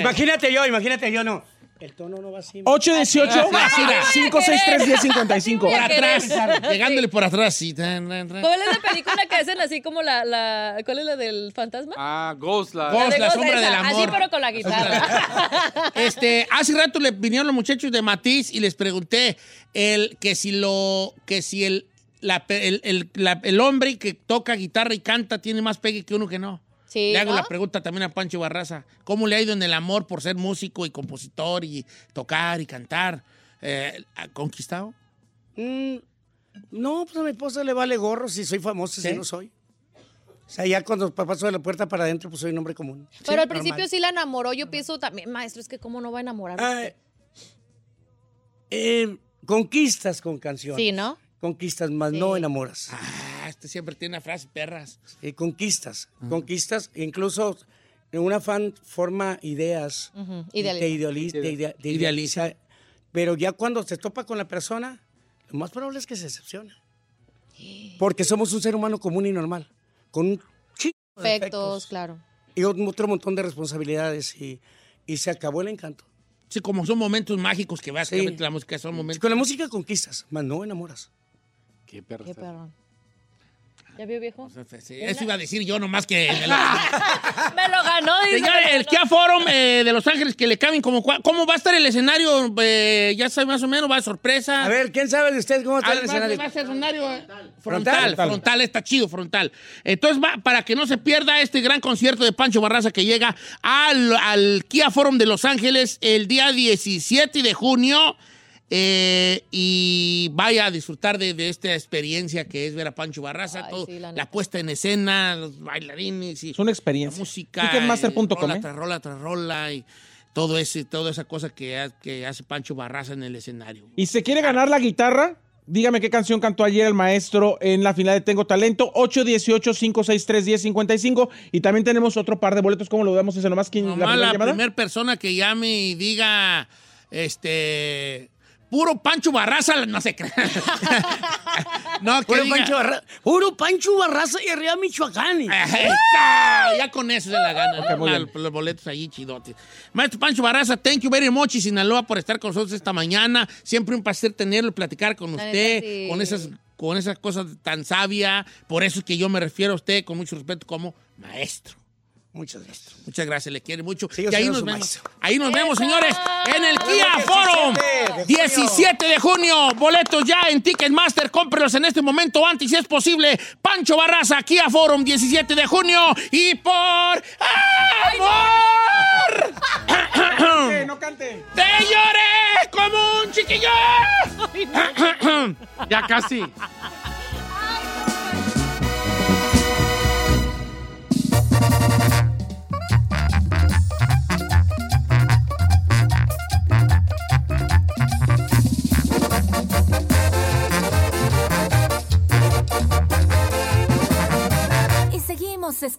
Imagínate yo, imagínate yo, no. El tono no va así. 818 Así, así. 563 1055. Por atrás, llegándole por atrás. Sí. ¿Cuál es la película que hacen así como la, la ¿cuál es la del fantasma? Ah, Ghost, la... Ghost, de la sombra esa. del amor. Así, pero con la guitarra. Este, hace rato le vinieron los muchachos de Matiz y les pregunté el, que si lo, que si el, la- el, el- la- el hombre que toca guitarra y canta tiene más pegue que uno que no. Sí, Le hago ¿no? la pregunta también a Pancho Barraza. ¿Cómo le ha ido en el amor por ser músico y compositor y tocar y cantar? Eh, ¿ha ¿Conquistado? Mm, no, pues a mi esposa le vale gorro si soy famoso, ¿Sí? si no soy. O sea, ya cuando paso de la puerta para adentro, pues soy un hombre común. Pero al normal. principio sí la enamoró. Yo pienso también, maestro, es que cómo no va a enamorar. Ah, eh, conquistas con canciones. Sí, ¿no? Conquistas, más Sí. no enamoras. Ah, este siempre tiene una frase perras. Eh, conquistas, conquistas, incluso en una fan forma ideas, y idealiza. te idealiza, te idea- te Idealiza. Pero ya cuando se topa con la persona, lo más probable es que se decepciona. Porque somos un ser humano común y normal, con un chingo de Defectos, claro. y otro montón de responsabilidades y, y se acabó el encanto. Sí, como son momentos mágicos que básicamente la música son momentos. Con la música conquistas, más no enamoras. Qué perro. Qué está. ¿Ya vio, viejo? Sí, eso iba a decir yo nomás que... me lo- <laughs> Me lo ganó, dice. Señor, me lo el ganó. Kia Forum eh, de Los Ángeles que le cambien como... ¿Cómo va a estar el escenario? Eh, ya sabe más o menos, va de sorpresa. A ver, ¿quién sabe de ustedes cómo está Ah, el va, escenario? va a ser escenario eh, frontal, Frontal. frontal, está chido, frontal. Entonces, va, para que no se pierda este gran concierto de Pancho Barraza que llega al, al Kia Forum de Los Ángeles el día 17 de junio. Eh, y vaya a disfrutar de, de esta experiencia que es ver a Pancho Barraza, Ay, todo, sí, la puesta en escena, los bailarines y Es una experiencia. la música, Ticketmaster.com, rola ¿eh? tras rola tras rola y todo ese, toda esa cosa que, que hace Pancho Barraza en el escenario. Y se quiere ganar la guitarra, dígame qué canción cantó ayer el maestro en la final de Tengo Talento, 818-563-1055. Y también tenemos otro par de boletos, ¿cómo lo vemos ese nomás? ¿Quién, Nomás la primera primera persona que llame y diga, este, puro Pancho Barraza, no sé. <laughs> no, que Puro diga, Pancho, Barra- puro Pancho Barraza y arriba Michoacán. ¡Esa! Ya con eso se la gana. Los boletos ahí chidotes. Maestro Pancho Barraza, thank you very much, y Sinaloa, por estar con nosotros esta mañana. Siempre un placer tenerlo y platicar con usted, sí. con esas con esas cosas tan sabia. Por eso es que yo me refiero a usted con mucho respeto como maestro. Muchas gracias. Muchas gracias, le quiere mucho. Sí, y ahí nos vemos. maestro. Ahí nos vemos, señores, en el Kia Forum. 17 de junio. 17 de junio. Boletos ya en Ticketmaster. Cómprelos en este momento antes, si es posible. Pancho Barraza, Kia Forum, 17 de junio. Y por amor. cante, no cante. ¡Te lloré como un chiquillo! Ya casi.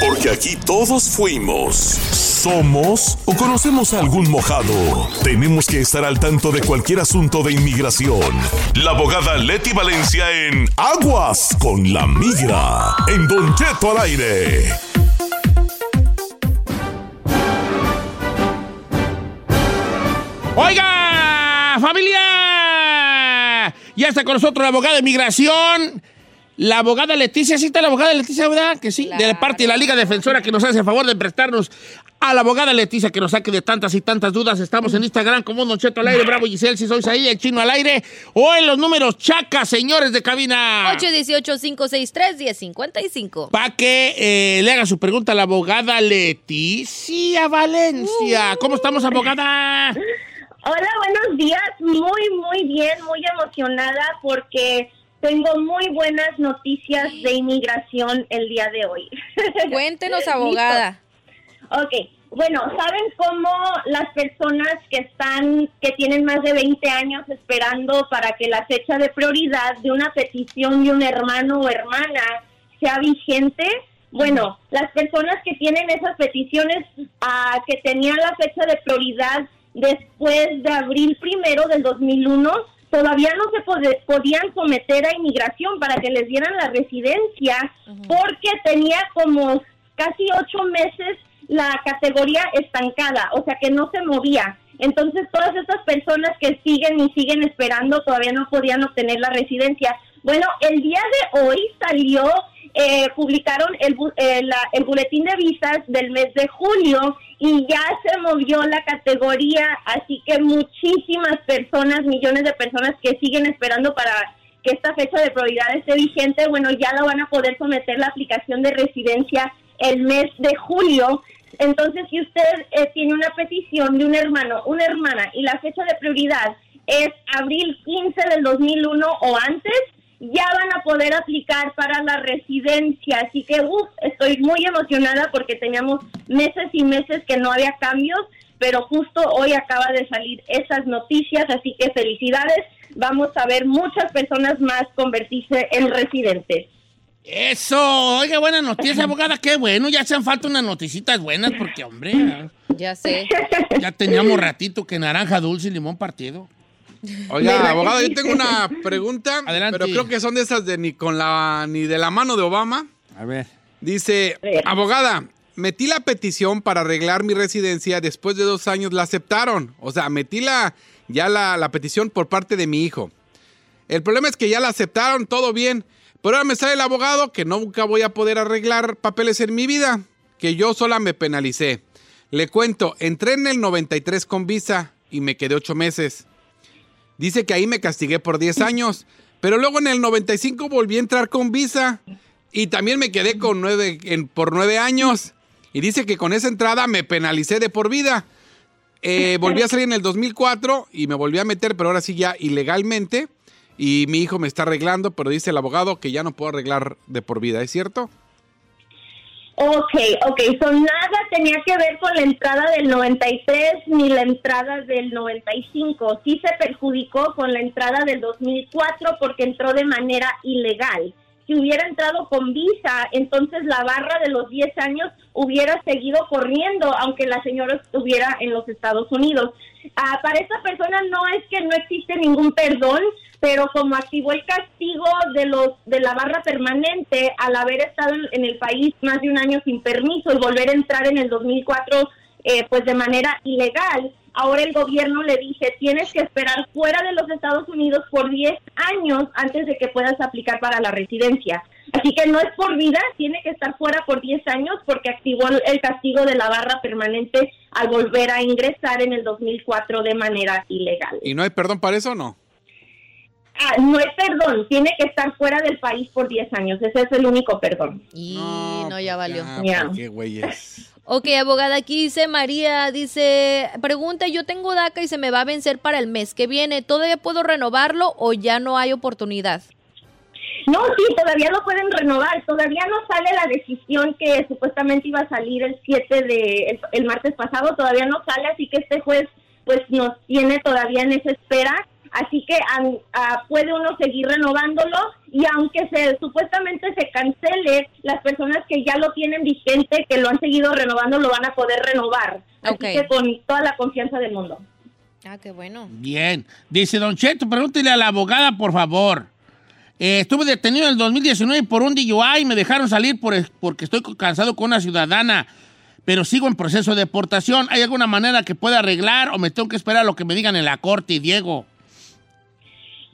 Porque aquí todos fuimos, somos o conocemos a algún mojado. Tenemos que estar al tanto de cualquier asunto de inmigración. La abogada Leti Valencia en Aguas con la Migra. En Don Cheto al aire. Oiga, familia. Ya está con nosotros la abogada de migración. La abogada Leticia, ¿sí está la abogada Leticia, verdad? Que sí, de parte de la Liga Defensora que nos hace el favor de prestarnos a la abogada Leticia que nos saque de tantas y tantas dudas. Estamos en Instagram como Don Cheto al aire, Bravo Giselle, si sois ahí, el chino al aire, o en los números chacas, señores de cabina. 818-563-1055. Para que eh, le haga su pregunta a la abogada Leticia Valencia. ¿Cómo estamos, abogada? Hola, buenos días. Muy, muy bien, muy emocionada porque tengo muy buenas noticias de inmigración el día de hoy. <laughs> Cuéntenos, abogada. Ok, bueno, ¿saben cómo las personas que están, que tienen más de 20 años esperando para que la fecha de prioridad de una petición de un hermano o hermana sea vigente? Bueno, las personas que tienen esas peticiones ah, que tenían la fecha de prioridad después de abril primero del 2001 todavía no se podían someter a inmigración para que les dieran la residencia porque tenía como casi ocho meses la categoría estancada, o sea que no se movía. Entonces todas estas personas que siguen y siguen esperando todavía no podían obtener la residencia. Bueno, el día de hoy salió, eh, publicaron el, eh, la- el boletín de visas del mes de julio y ya se movió la categoría, así que muchísimas personas, millones de personas que siguen esperando para que esta fecha de prioridad esté vigente, bueno, ya la van a poder someter la aplicación de residencia el mes de julio. Entonces, si usted eh, tiene una petición de un hermano, una hermana, y la fecha de prioridad es abril 15 del 2001 o antes, ya van a poder aplicar para la residencia. Así que, uff, estoy muy emocionada porque teníamos meses y meses que no había cambios, pero justo hoy acaba de salir esas noticias, así que felicidades. Vamos a ver muchas personas más convertirse en residentes. Eso, oiga, buena noticia, <laughs> abogada, qué bueno, ya hacen falta unas noticitas buenas porque, hombre, Ya sé. ya teníamos ratito que naranja dulce y limón partido. Oiga, abogado, yo tengo una <laughs> pregunta, Adelante. pero creo que son de esas de ni con la ni de la mano de Obama. A ver. Dice, abogada, metí la petición para arreglar mi residencia, después de dos años la aceptaron. O sea, metí la, ya la, la petición por parte de mi hijo. El problema es que ya la aceptaron, todo bien. Pero ahora me sale el abogado que nunca voy a poder arreglar papeles en mi vida, que yo sola me penalicé. Le cuento, entré en el 93 con visa y me quedé ocho meses. Dice que ahí me castigué por 10 años, pero luego en el 95 volví a entrar con visa y también me quedé con nueve, en- por 9 años. Y dice que con esa entrada me penalicé de por vida. Eh, volví a salir en el 2004 y me volví a meter, pero ahora sí ya ilegalmente. Y mi hijo me está arreglando, pero dice el abogado que ya no puedo arreglar de por vida, ¿es cierto? Ok, ok, so nada tenía que ver con la entrada del 93 ni la entrada del 95. Sí se perjudicó con la entrada del 2004 porque entró de manera ilegal. Si hubiera entrado con visa, entonces la barra de los 10 años hubiera seguido corriendo, aunque la señora estuviera en los Estados Unidos. Ah, para esta persona no es que no existe ningún perdón, pero como activó el castigo de los de la barra permanente al haber estado en, el país más de un año sin permiso y volver a entrar en el 2004 eh, pues de manera ilegal, ahora el gobierno le dice tienes que esperar fuera de los Estados Unidos por 10 años antes de que puedas aplicar para la residencia. Así que no es por vida, tiene que estar fuera por 10 años porque activó el, castigo de la barra permanente al volver a ingresar en el 2004 de manera ilegal. ¿Y no hay perdón para eso o no? Ah, no es perdón, tiene que estar fuera del país por 10 años. Ese es el único perdón. Y no, ya valió. Ya. Qué güeyes. Ok, abogada, aquí dice María, dice, pregunta, yo tengo DACA y se me va a vencer para el mes que viene, ¿todavía puedo renovarlo o ya no hay oportunidad? No, sí, todavía lo pueden renovar. Todavía no sale la decisión que supuestamente iba a salir el 7 de el, el martes pasado. Todavía no sale, así que este juez pues nos tiene todavía en esa espera. Así que ah, puede uno seguir renovándolo y aunque se supuestamente se cancele, las personas que ya lo tienen vigente, que lo han seguido renovando, lo van a poder renovar. Así Ok. que con toda la confianza del mundo. Ah, qué bueno. Bien. Dice Don Cheto, pregúntele a la abogada, por favor. Eh, estuve detenido en el 2019 por un DUI y me dejaron salir por, porque estoy cansado con una ciudadana, pero sigo en proceso de deportación. ¿Hay alguna manera que pueda arreglar o me tengo que esperar a lo que me digan en la corte, Diego?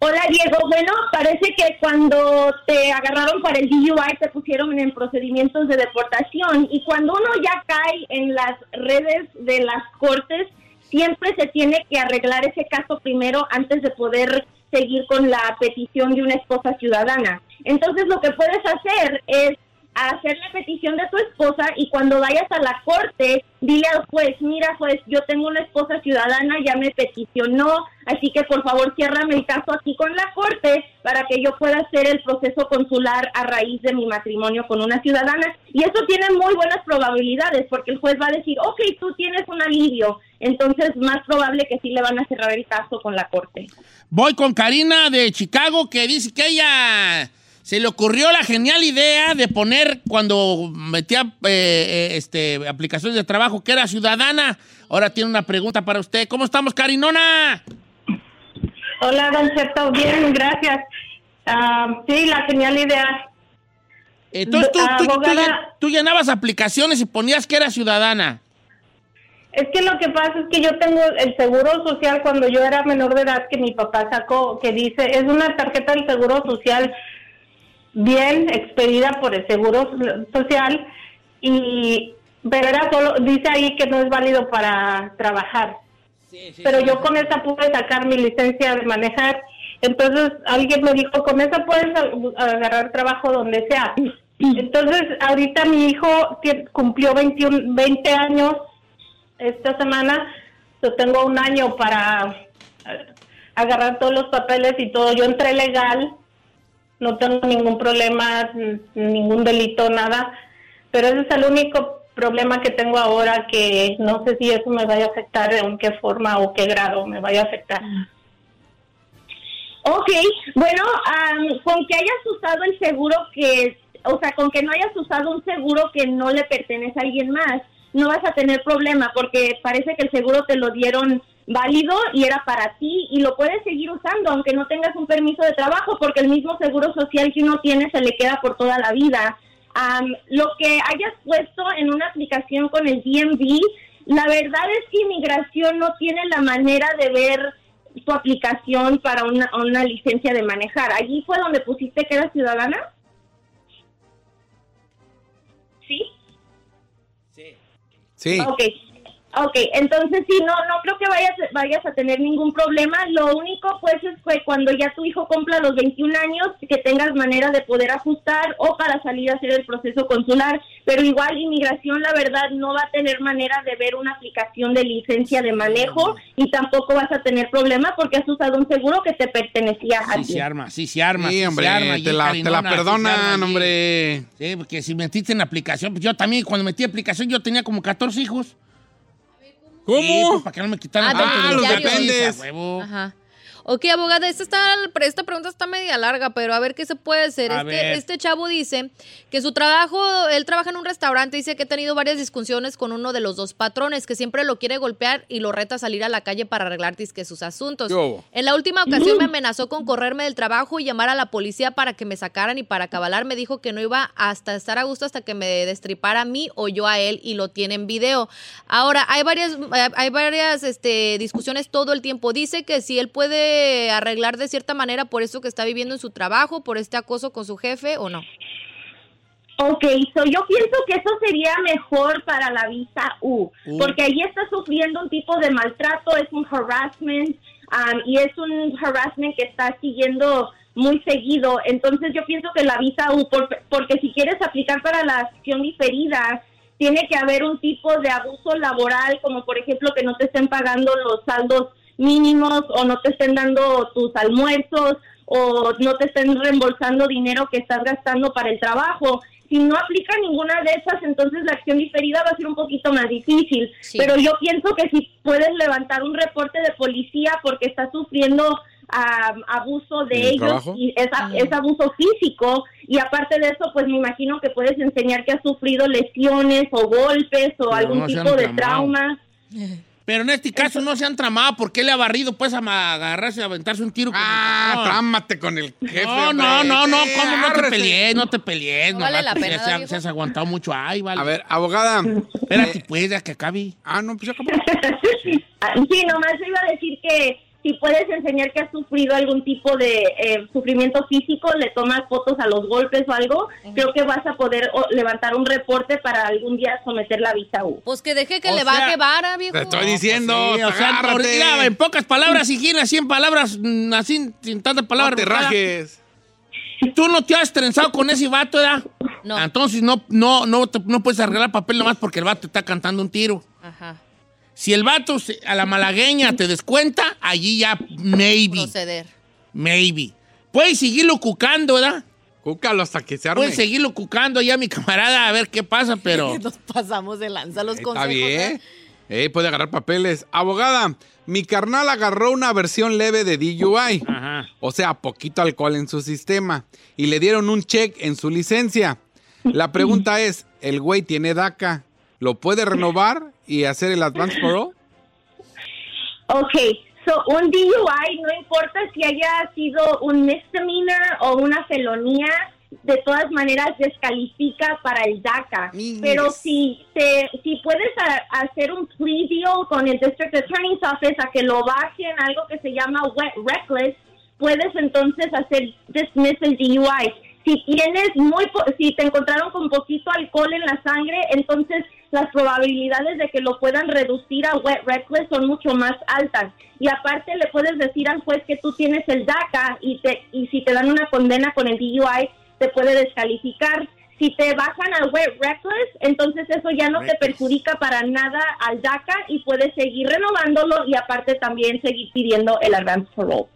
Hola Diego, bueno, parece que cuando te agarraron para el DUI te pusieron en procedimientos de deportación y cuando uno ya cae en las redes de las cortes, siempre se tiene que arreglar ese caso primero antes de poder seguir con la petición de una esposa ciudadana. Entonces lo que puedes hacer es hacer la petición de tu esposa y cuando vayas a la corte, dile al juez, mira juez, yo tengo una esposa ciudadana, ya me peticionó, así que por favor ciérrame el caso aquí con la corte para que yo pueda hacer el proceso consular a raíz de mi matrimonio con una ciudadana. Y eso tiene muy buenas probabilidades porque el juez va a decir, ok, tú tienes un alivio, entonces más probable que sí le van a cerrar el caso con la corte. Voy con Karina de Chicago que dice que ella se le ocurrió la genial idea de poner cuando metía eh, eh, este, aplicaciones de trabajo que era ciudadana. Ahora tiene una pregunta para usted. ¿Cómo estamos, Karinona? Hola, Don Cheto, bien, gracias. Ah, sí, la genial idea. Entonces tú, tú- tú tú llenabas aplicaciones y ponías que era ciudadana. Es que lo que pasa es que yo tengo el seguro social cuando yo era menor de edad que mi papá sacó, que dice, es una tarjeta del seguro social bien expedida por el seguro social y pero era solo dice ahí que no es válido para trabajar. pero yo con esa pude sacar mi licencia de manejar. Entonces alguien me dijo, con esa puedes agarrar trabajo donde sea. Entonces ahorita mi hijo cumplió 21, 20 años esta semana. Yo tengo un año para eh, agarrar todos los papeles y todo. Yo entré legal, no tengo ningún problema, ningún delito, nada. Pero ese es el único problema que tengo ahora que no sé si eso me vaya a afectar, en qué forma o qué grado me vaya a afectar. Ok, bueno, am, con que hayas usado el seguro que, o sea, con que no hayas usado un seguro que no le pertenece a alguien más, no vas a tener problema porque parece que el seguro te lo dieron válido y era para ti y lo puedes seguir usando aunque no tengas un permiso de trabajo porque el mismo seguro social que uno tiene se le queda por toda la vida. Am, lo que hayas puesto en una aplicación con el DMV, la verdad es que inmigración no tiene la manera de ver tu aplicación para una, una licencia de manejar. ¿Allí fue donde pusiste que eras ciudadana? ¿Sí? Sí. Ok. Ok, entonces sí, no, no creo que vayas, vayas a tener ningún problema. Lo único, pues, es que cuando ya tu hijo cumpla los 21 años, que tengas manera de poder ajustar o para salir a hacer el proceso consular. Pero igual, inmigración, la verdad, no va a tener manera de ver una aplicación de licencia de manejo y tampoco vas a tener problema porque has usado un seguro que te pertenecía a Sí ti. se arma, sí se arma. Sí, sí hombre, se arma, te la- te la sí perdonan, hombre. Sí, porque si metiste en aplicación, pues yo también, cuando metí aplicación, yo tenía como 14 hijos. ¿Cómo? Sí, pues, para que no me quitaran Ah, tanto de los. Ajá. Ok, abogada, esta, está, esta pregunta está media larga, pero a ver qué se puede hacer. Este, este chavo dice que su trabajo, él trabaja en un restaurante, dice que ha tenido varias discusiones con uno de los dos patrones, que siempre lo quiere golpear y lo reta a salir a la calle para arreglar que sus asuntos. ¿Qué hubo? En la última ocasión me amenazó con correrme del trabajo y llamar a la policía para que me sacaran y para acabalar me dijo que no iba hasta estar a gusto hasta que me destripara a mí o yo a él y lo tiene en video. Ahora, hay varias, hay varias este, discusiones todo el tiempo. Dice que si él puede arreglar de cierta manera por eso que está viviendo en su trabajo, por este acoso con su jefe o no. Ok, so yo pienso que eso sería mejor para la visa U, porque ahí está sufriendo un tipo de maltrato, es un harassment um, y es un harassment que está siguiendo muy seguido. Entonces yo pienso que la visa U, por- porque si quieres aplicar para la acción diferida, tiene que haber un tipo de abuso laboral, como por ejemplo que no te estén pagando los saldos mínimos o no te estén dando tus almuerzos o no te estén reembolsando dinero que estás gastando para el trabajo. Si no aplica ninguna de esas, entonces la acción diferida va a ser un poquito más difícil. Sí. Pero yo pienso que si puedes levantar un reporte de policía porque estás sufriendo ah, abuso ¿En de el ellos trabajo? y es, a- es abuso físico y aparte de eso pues me imagino que puedes enseñar que has sufrido lesiones o golpes o Pero algún no tipo de trauma. <laughs> Pero en este caso no se han tramado. ¿Por qué le ha barrido pues a agarrarse a aventarse un tiro? con el Ah, patrón? trámate con el jefe. No, no, no, no, ¿cómo no te pelees? No te pelees. No vale la pues, pena, se, ha- viejo. se has aguantado mucho. Ay, vale. A ver, abogada. Espérate, pues, ya que acabe. Ah, no, pues ya acabó. <laughs> Sí, nomás iba a decir que si puedes enseñar que has sufrido algún tipo de eh, sufrimiento físico, le tomas fotos a los golpes o algo, creo que vas a poder o, levantar un reporte para algún día someter la visa U. Pues que deje que O le sea, baje vara, viejo. Te estoy diciendo, Sí, o sea, ahorita, en pocas palabras, si quieres, así en palabras, mm, así, sin tantas No palabras. te ¿verdad? rajes. Tú no te has trenzado con ese vato, ¿verdad? No. Entonces no, no, no, te- no puedes arreglar papel nomás porque el vato está cantando un tiro. Ajá. Si el vato se- a la malagueña te descuenta, allí ya maybe, Proceder. maybe. Puedes seguirlo cucando, ¿verdad? Cúcalo hasta que se arme. Puedes seguirlo cucando ya, mi camarada, a ver qué pasa, pero... <laughs> Nos pasamos de lanza los Está consejos. bien. ¿eh? Eh, puede agarrar papeles. Abogada, mi carnal agarró una versión leve de DUI. Ajá. O sea, poquito alcohol en su sistema. Y le dieron un check en su licencia. La pregunta es, ¿el güey tiene DACA? ¿Lo puede renovar y hacer el advance parole? Ok, so un DUI, no importa si haya sido un misdemeanor o una felonía, de todas maneras descalifica para el DACA. Pero si te, si puedes a- hacer un plea deal con el District Attorney's Office a que lo bajen algo que se llama wet reckless, puedes entonces hacer dismiss el DUI. Si tienes muy, po- si te encontraron con poquito alcohol en la sangre, entonces las probabilidades de que lo puedan reducir a wet reckless son mucho más altas. Y aparte le puedes decir al juez que tú tienes el DACA y te y si te dan una condena con el DUI te puede descalificar. Si te bajan al wet reckless, entonces eso ya no te perjudica para nada al DACA y puedes seguir renovándolo y aparte también seguir pidiendo el advance parole.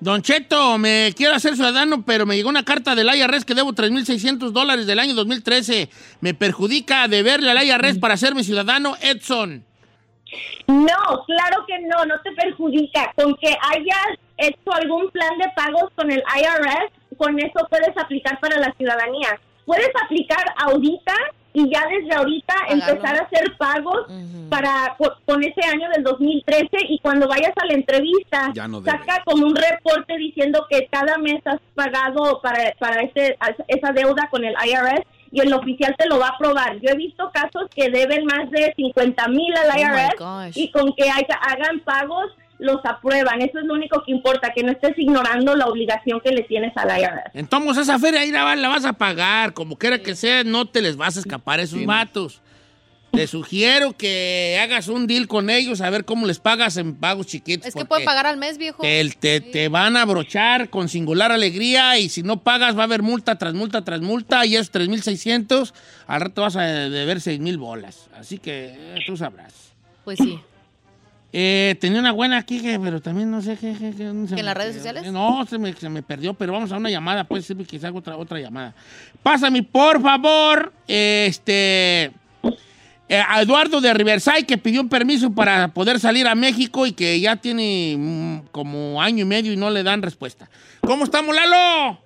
Don Cheto, me quiero hacer ciudadano, pero me llegó una carta del IRS que debo 3.600 dólares del año 2013. Me perjudica deberle al IRS para hacerme ciudadano, Edson. No, claro que no, no te perjudica. Con que hayas hecho algún plan de pagos con el IRS, con eso puedes aplicar para la ciudadanía. Puedes aplicar ahorita y ya desde ahorita empezar a hacer pagos para co- con ese año del 2013 y cuando vayas a la entrevista Ya no saca como un reporte diciendo que cada mes has pagado para, para ese, esa deuda con el IRS y el oficial te lo va a aprobar. Yo he visto casos que deben más de 50 mil al Oh, IRS y con que haya- hagan pagos los aprueban. Eso es lo único que importa, que no estés ignorando la obligación que le tienes al IRS. Entonces esa feria ahí la, va- la vas a pagar, como quiera que sea, no te les vas a escapar a esos vatos. Te sugiero que hagas un deal con ellos a ver cómo les pagas en pagos chiquitos. Es que pueden pagar al mes, viejo. Te, te- te van a abrochar con singular alegría y si no pagas va a haber multa tras multa tras multa y esos 3.600 al rato vas a deber 6.000 bolas. Así que eh, tú sabrás. Pues sí. Eh, tenía una buena aquí, que- pero también no sé qué. qué- qué- ¿En ¿En las redes sociales? No, se me, se me perdió, pero vamos a una llamada, puede ser que haga otra, otra llamada. Pásame, por favor, este. eh, a Eduardo de Riverside, que pidió un permiso para poder salir a México y que ya tiene mm, como año y medio y no le dan respuesta. ¿Cómo estamos, Lalo?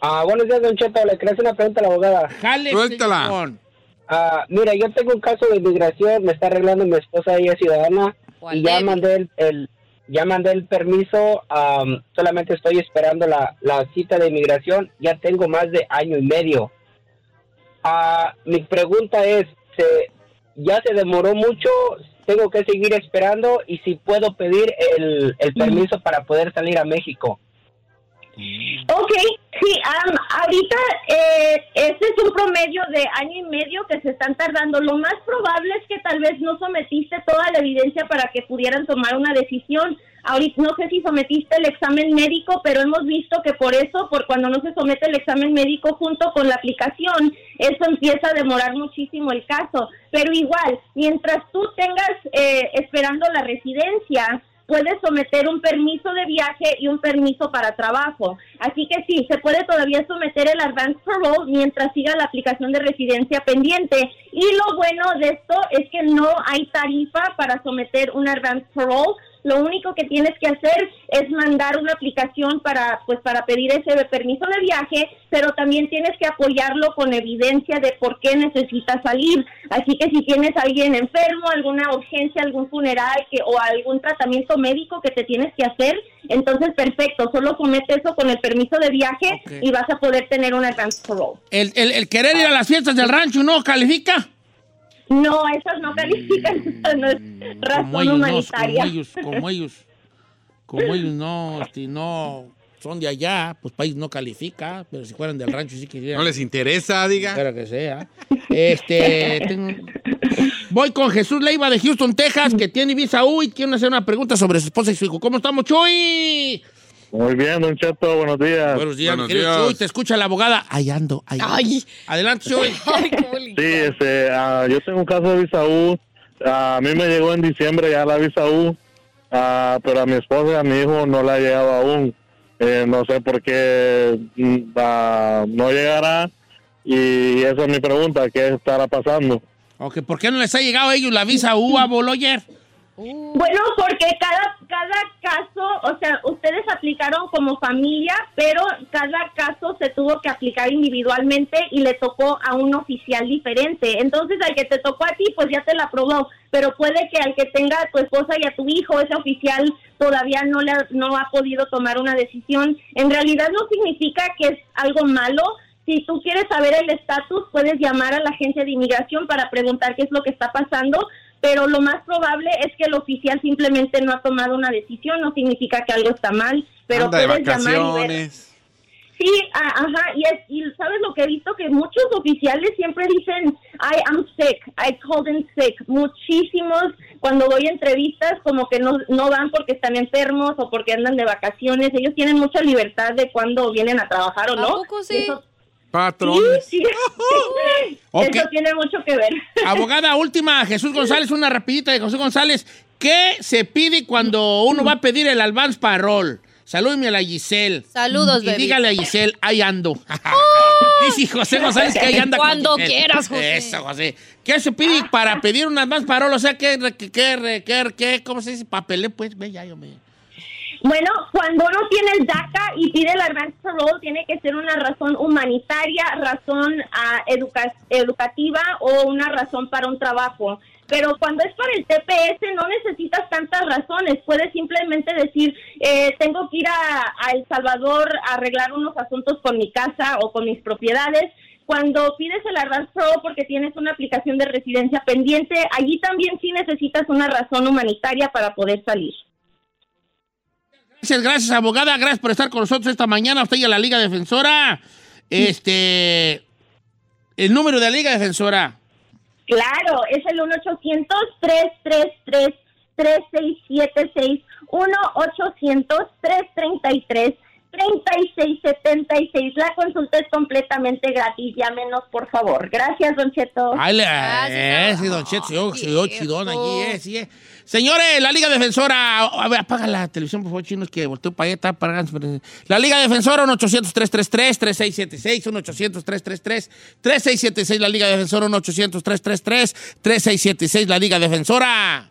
Ah, buenos días, Don Cheto. Le quería hacer una pregunta a la abogada. Jale, Suéltala. Ah, mira, yo tengo un caso de inmigración. Me está arreglando mi esposa, ella es ciudadana. Y ya mandé el, el- ya mandé el permiso. am, solamente estoy esperando la, la cita de inmigración. Ya tengo más de año y medio. Ah, mi pregunta es, ¿se, ¿ya se demoró mucho? ¿Tengo que seguir esperando? ¿Y si puedo pedir el, el permiso para poder salir a México? Ok, sí, am, ahorita eh, este es un promedio de año y medio que se están tardando. Lo más probable es que tal vez no sometiste toda la evidencia para que pudieran tomar una decisión. Ahorita no sé si sometiste el examen médico, pero hemos visto que por eso, por cuando no se somete el examen médico junto con la aplicación, eso empieza a demorar muchísimo el caso. Pero igual, mientras tú tengas eh, esperando la residencia, puedes someter un permiso de viaje y un permiso para trabajo. Así que sí, se puede todavía someter el advance parole mientras siga la aplicación de residencia pendiente. Y lo bueno de esto es que no hay tarifa para someter un advance parole. Lo único que tienes que hacer es mandar una aplicación para, pues, para pedir ese permiso de viaje, pero también tienes que apoyarlo con evidencia de por qué necesitas salir. Así que si tienes a alguien enfermo, alguna urgencia, algún funeral que, o algún tratamiento médico que te tienes que hacer, entonces perfecto, solo somete eso con el permiso de viaje y vas a poder tener un advance parole. El, el- el querer ir a las fiestas del rancho no califica. No, esas no califican, esas no es Como razón ellos, no, humanitaria. como ellos, como ellos, como ellos no, este, no son de allá, pues país no califica, pero si fueran del rancho sí que No les interesa, diga. Espero que sea. Este, tengo- voy con Jesús Leiva de Houston, Texas, que tiene visa U y quiere hacer una pregunta sobre su esposa y su hijo. ¿Cómo estamos, Chuy? Muy bien, Don Cheto, buenos días. Buenos días, mi querido Chuy. Te escucha la abogada. Ahí ando, ahí ando. Adelante, Chuy. <laughs> Sí, este, ah, yo tengo un caso de visa U. Ah, a mí me llegó en diciembre ya la visa U, ah, pero a mi esposa y a mi hijo no la ha llegado aún. Eh, no sé por qué mm, no llegará y esa es mi pregunta, ¿qué estará pasando? Ok, ¿por qué no les ha llegado a ellos la visa U a Boloyer? Bueno, porque cada, cada caso, o sea, ustedes aplicaron como familia, pero cada caso se tuvo que aplicar individualmente y le tocó a un oficial diferente. Entonces, al que te tocó a ti, pues ya te la aprobó, pero puede que al que tenga a tu esposa y a tu hijo, ese oficial todavía no, le, no ha podido tomar una decisión. En realidad no significa que es algo malo. Si tú quieres saber el estatus, puedes llamar a la agencia de inmigración para preguntar qué es lo que está pasando, pero lo más probable es que el oficial simplemente no ha tomado una decisión, no significa que algo está mal, pero Anda de puedes llamar y ver. vacaciones. Sí, a- ajá, y, es- y sabes lo que he visto, que muchos oficiales siempre dicen, I am sick, I called in sick. Muchísimos, cuando doy entrevistas, como que no, no van porque están enfermos o porque andan de vacaciones. Ellos tienen mucha libertad de cuándo vienen a trabajar o no. poco sí? Eso- Patrones. Sí, sí. <laughs> Ok. Eso tiene mucho que ver. Abogada última, Jesús González, una rapidita de José González. ¿Qué se pide cuando uno va a pedir el advance parole? Salúdeme a la Giselle. Saludos, Y baby. dígale a Giselle, ahí ando. Dice José González que ahí anda. con Cuando quieras, José. Eso, José. ¿Qué se pide para pedir un advance parole? O sea, ¿qué, qué, qué, qué, qué- cómo se dice? Papelé, pues, ve ya, yo me... Bueno, cuando uno tiene el DACA y pide el advance parole, tiene que ser una razón humanitaria, razón educa- educativa o una razón para un trabajo. Pero cuando es para el TPS no necesitas tantas razones. Puedes simplemente decir, eh, tengo que ir a, El Salvador a arreglar unos asuntos con mi casa o con mis propiedades. Cuando pides el advance parole porque tienes una aplicación de residencia pendiente, allí también sí necesitas una razón humanitaria para poder salir. Gracias, gracias, abogada. Gracias por estar con nosotros esta mañana. Usted y a la Liga Defensora. Este. El número de la Liga Defensora. Claro, es el 1-800-333-3676. 1-800-333-3676. La consulta es completamente gratis. Llámenos, por favor. Gracias, Don Cheto. Ay, le- eh, sí, don Cheto, se oyó- se oyó chidón aquí, eh, sí, eh. Señores, la Liga Defensora, a ver, apaga la televisión, por favor, chinos, que volteo para allá, está apagando. La Liga Defensora, 1-800-333-3676, 1-800-333-3676, la Liga Defensora, 1-800-333-3676, la Liga Defensora.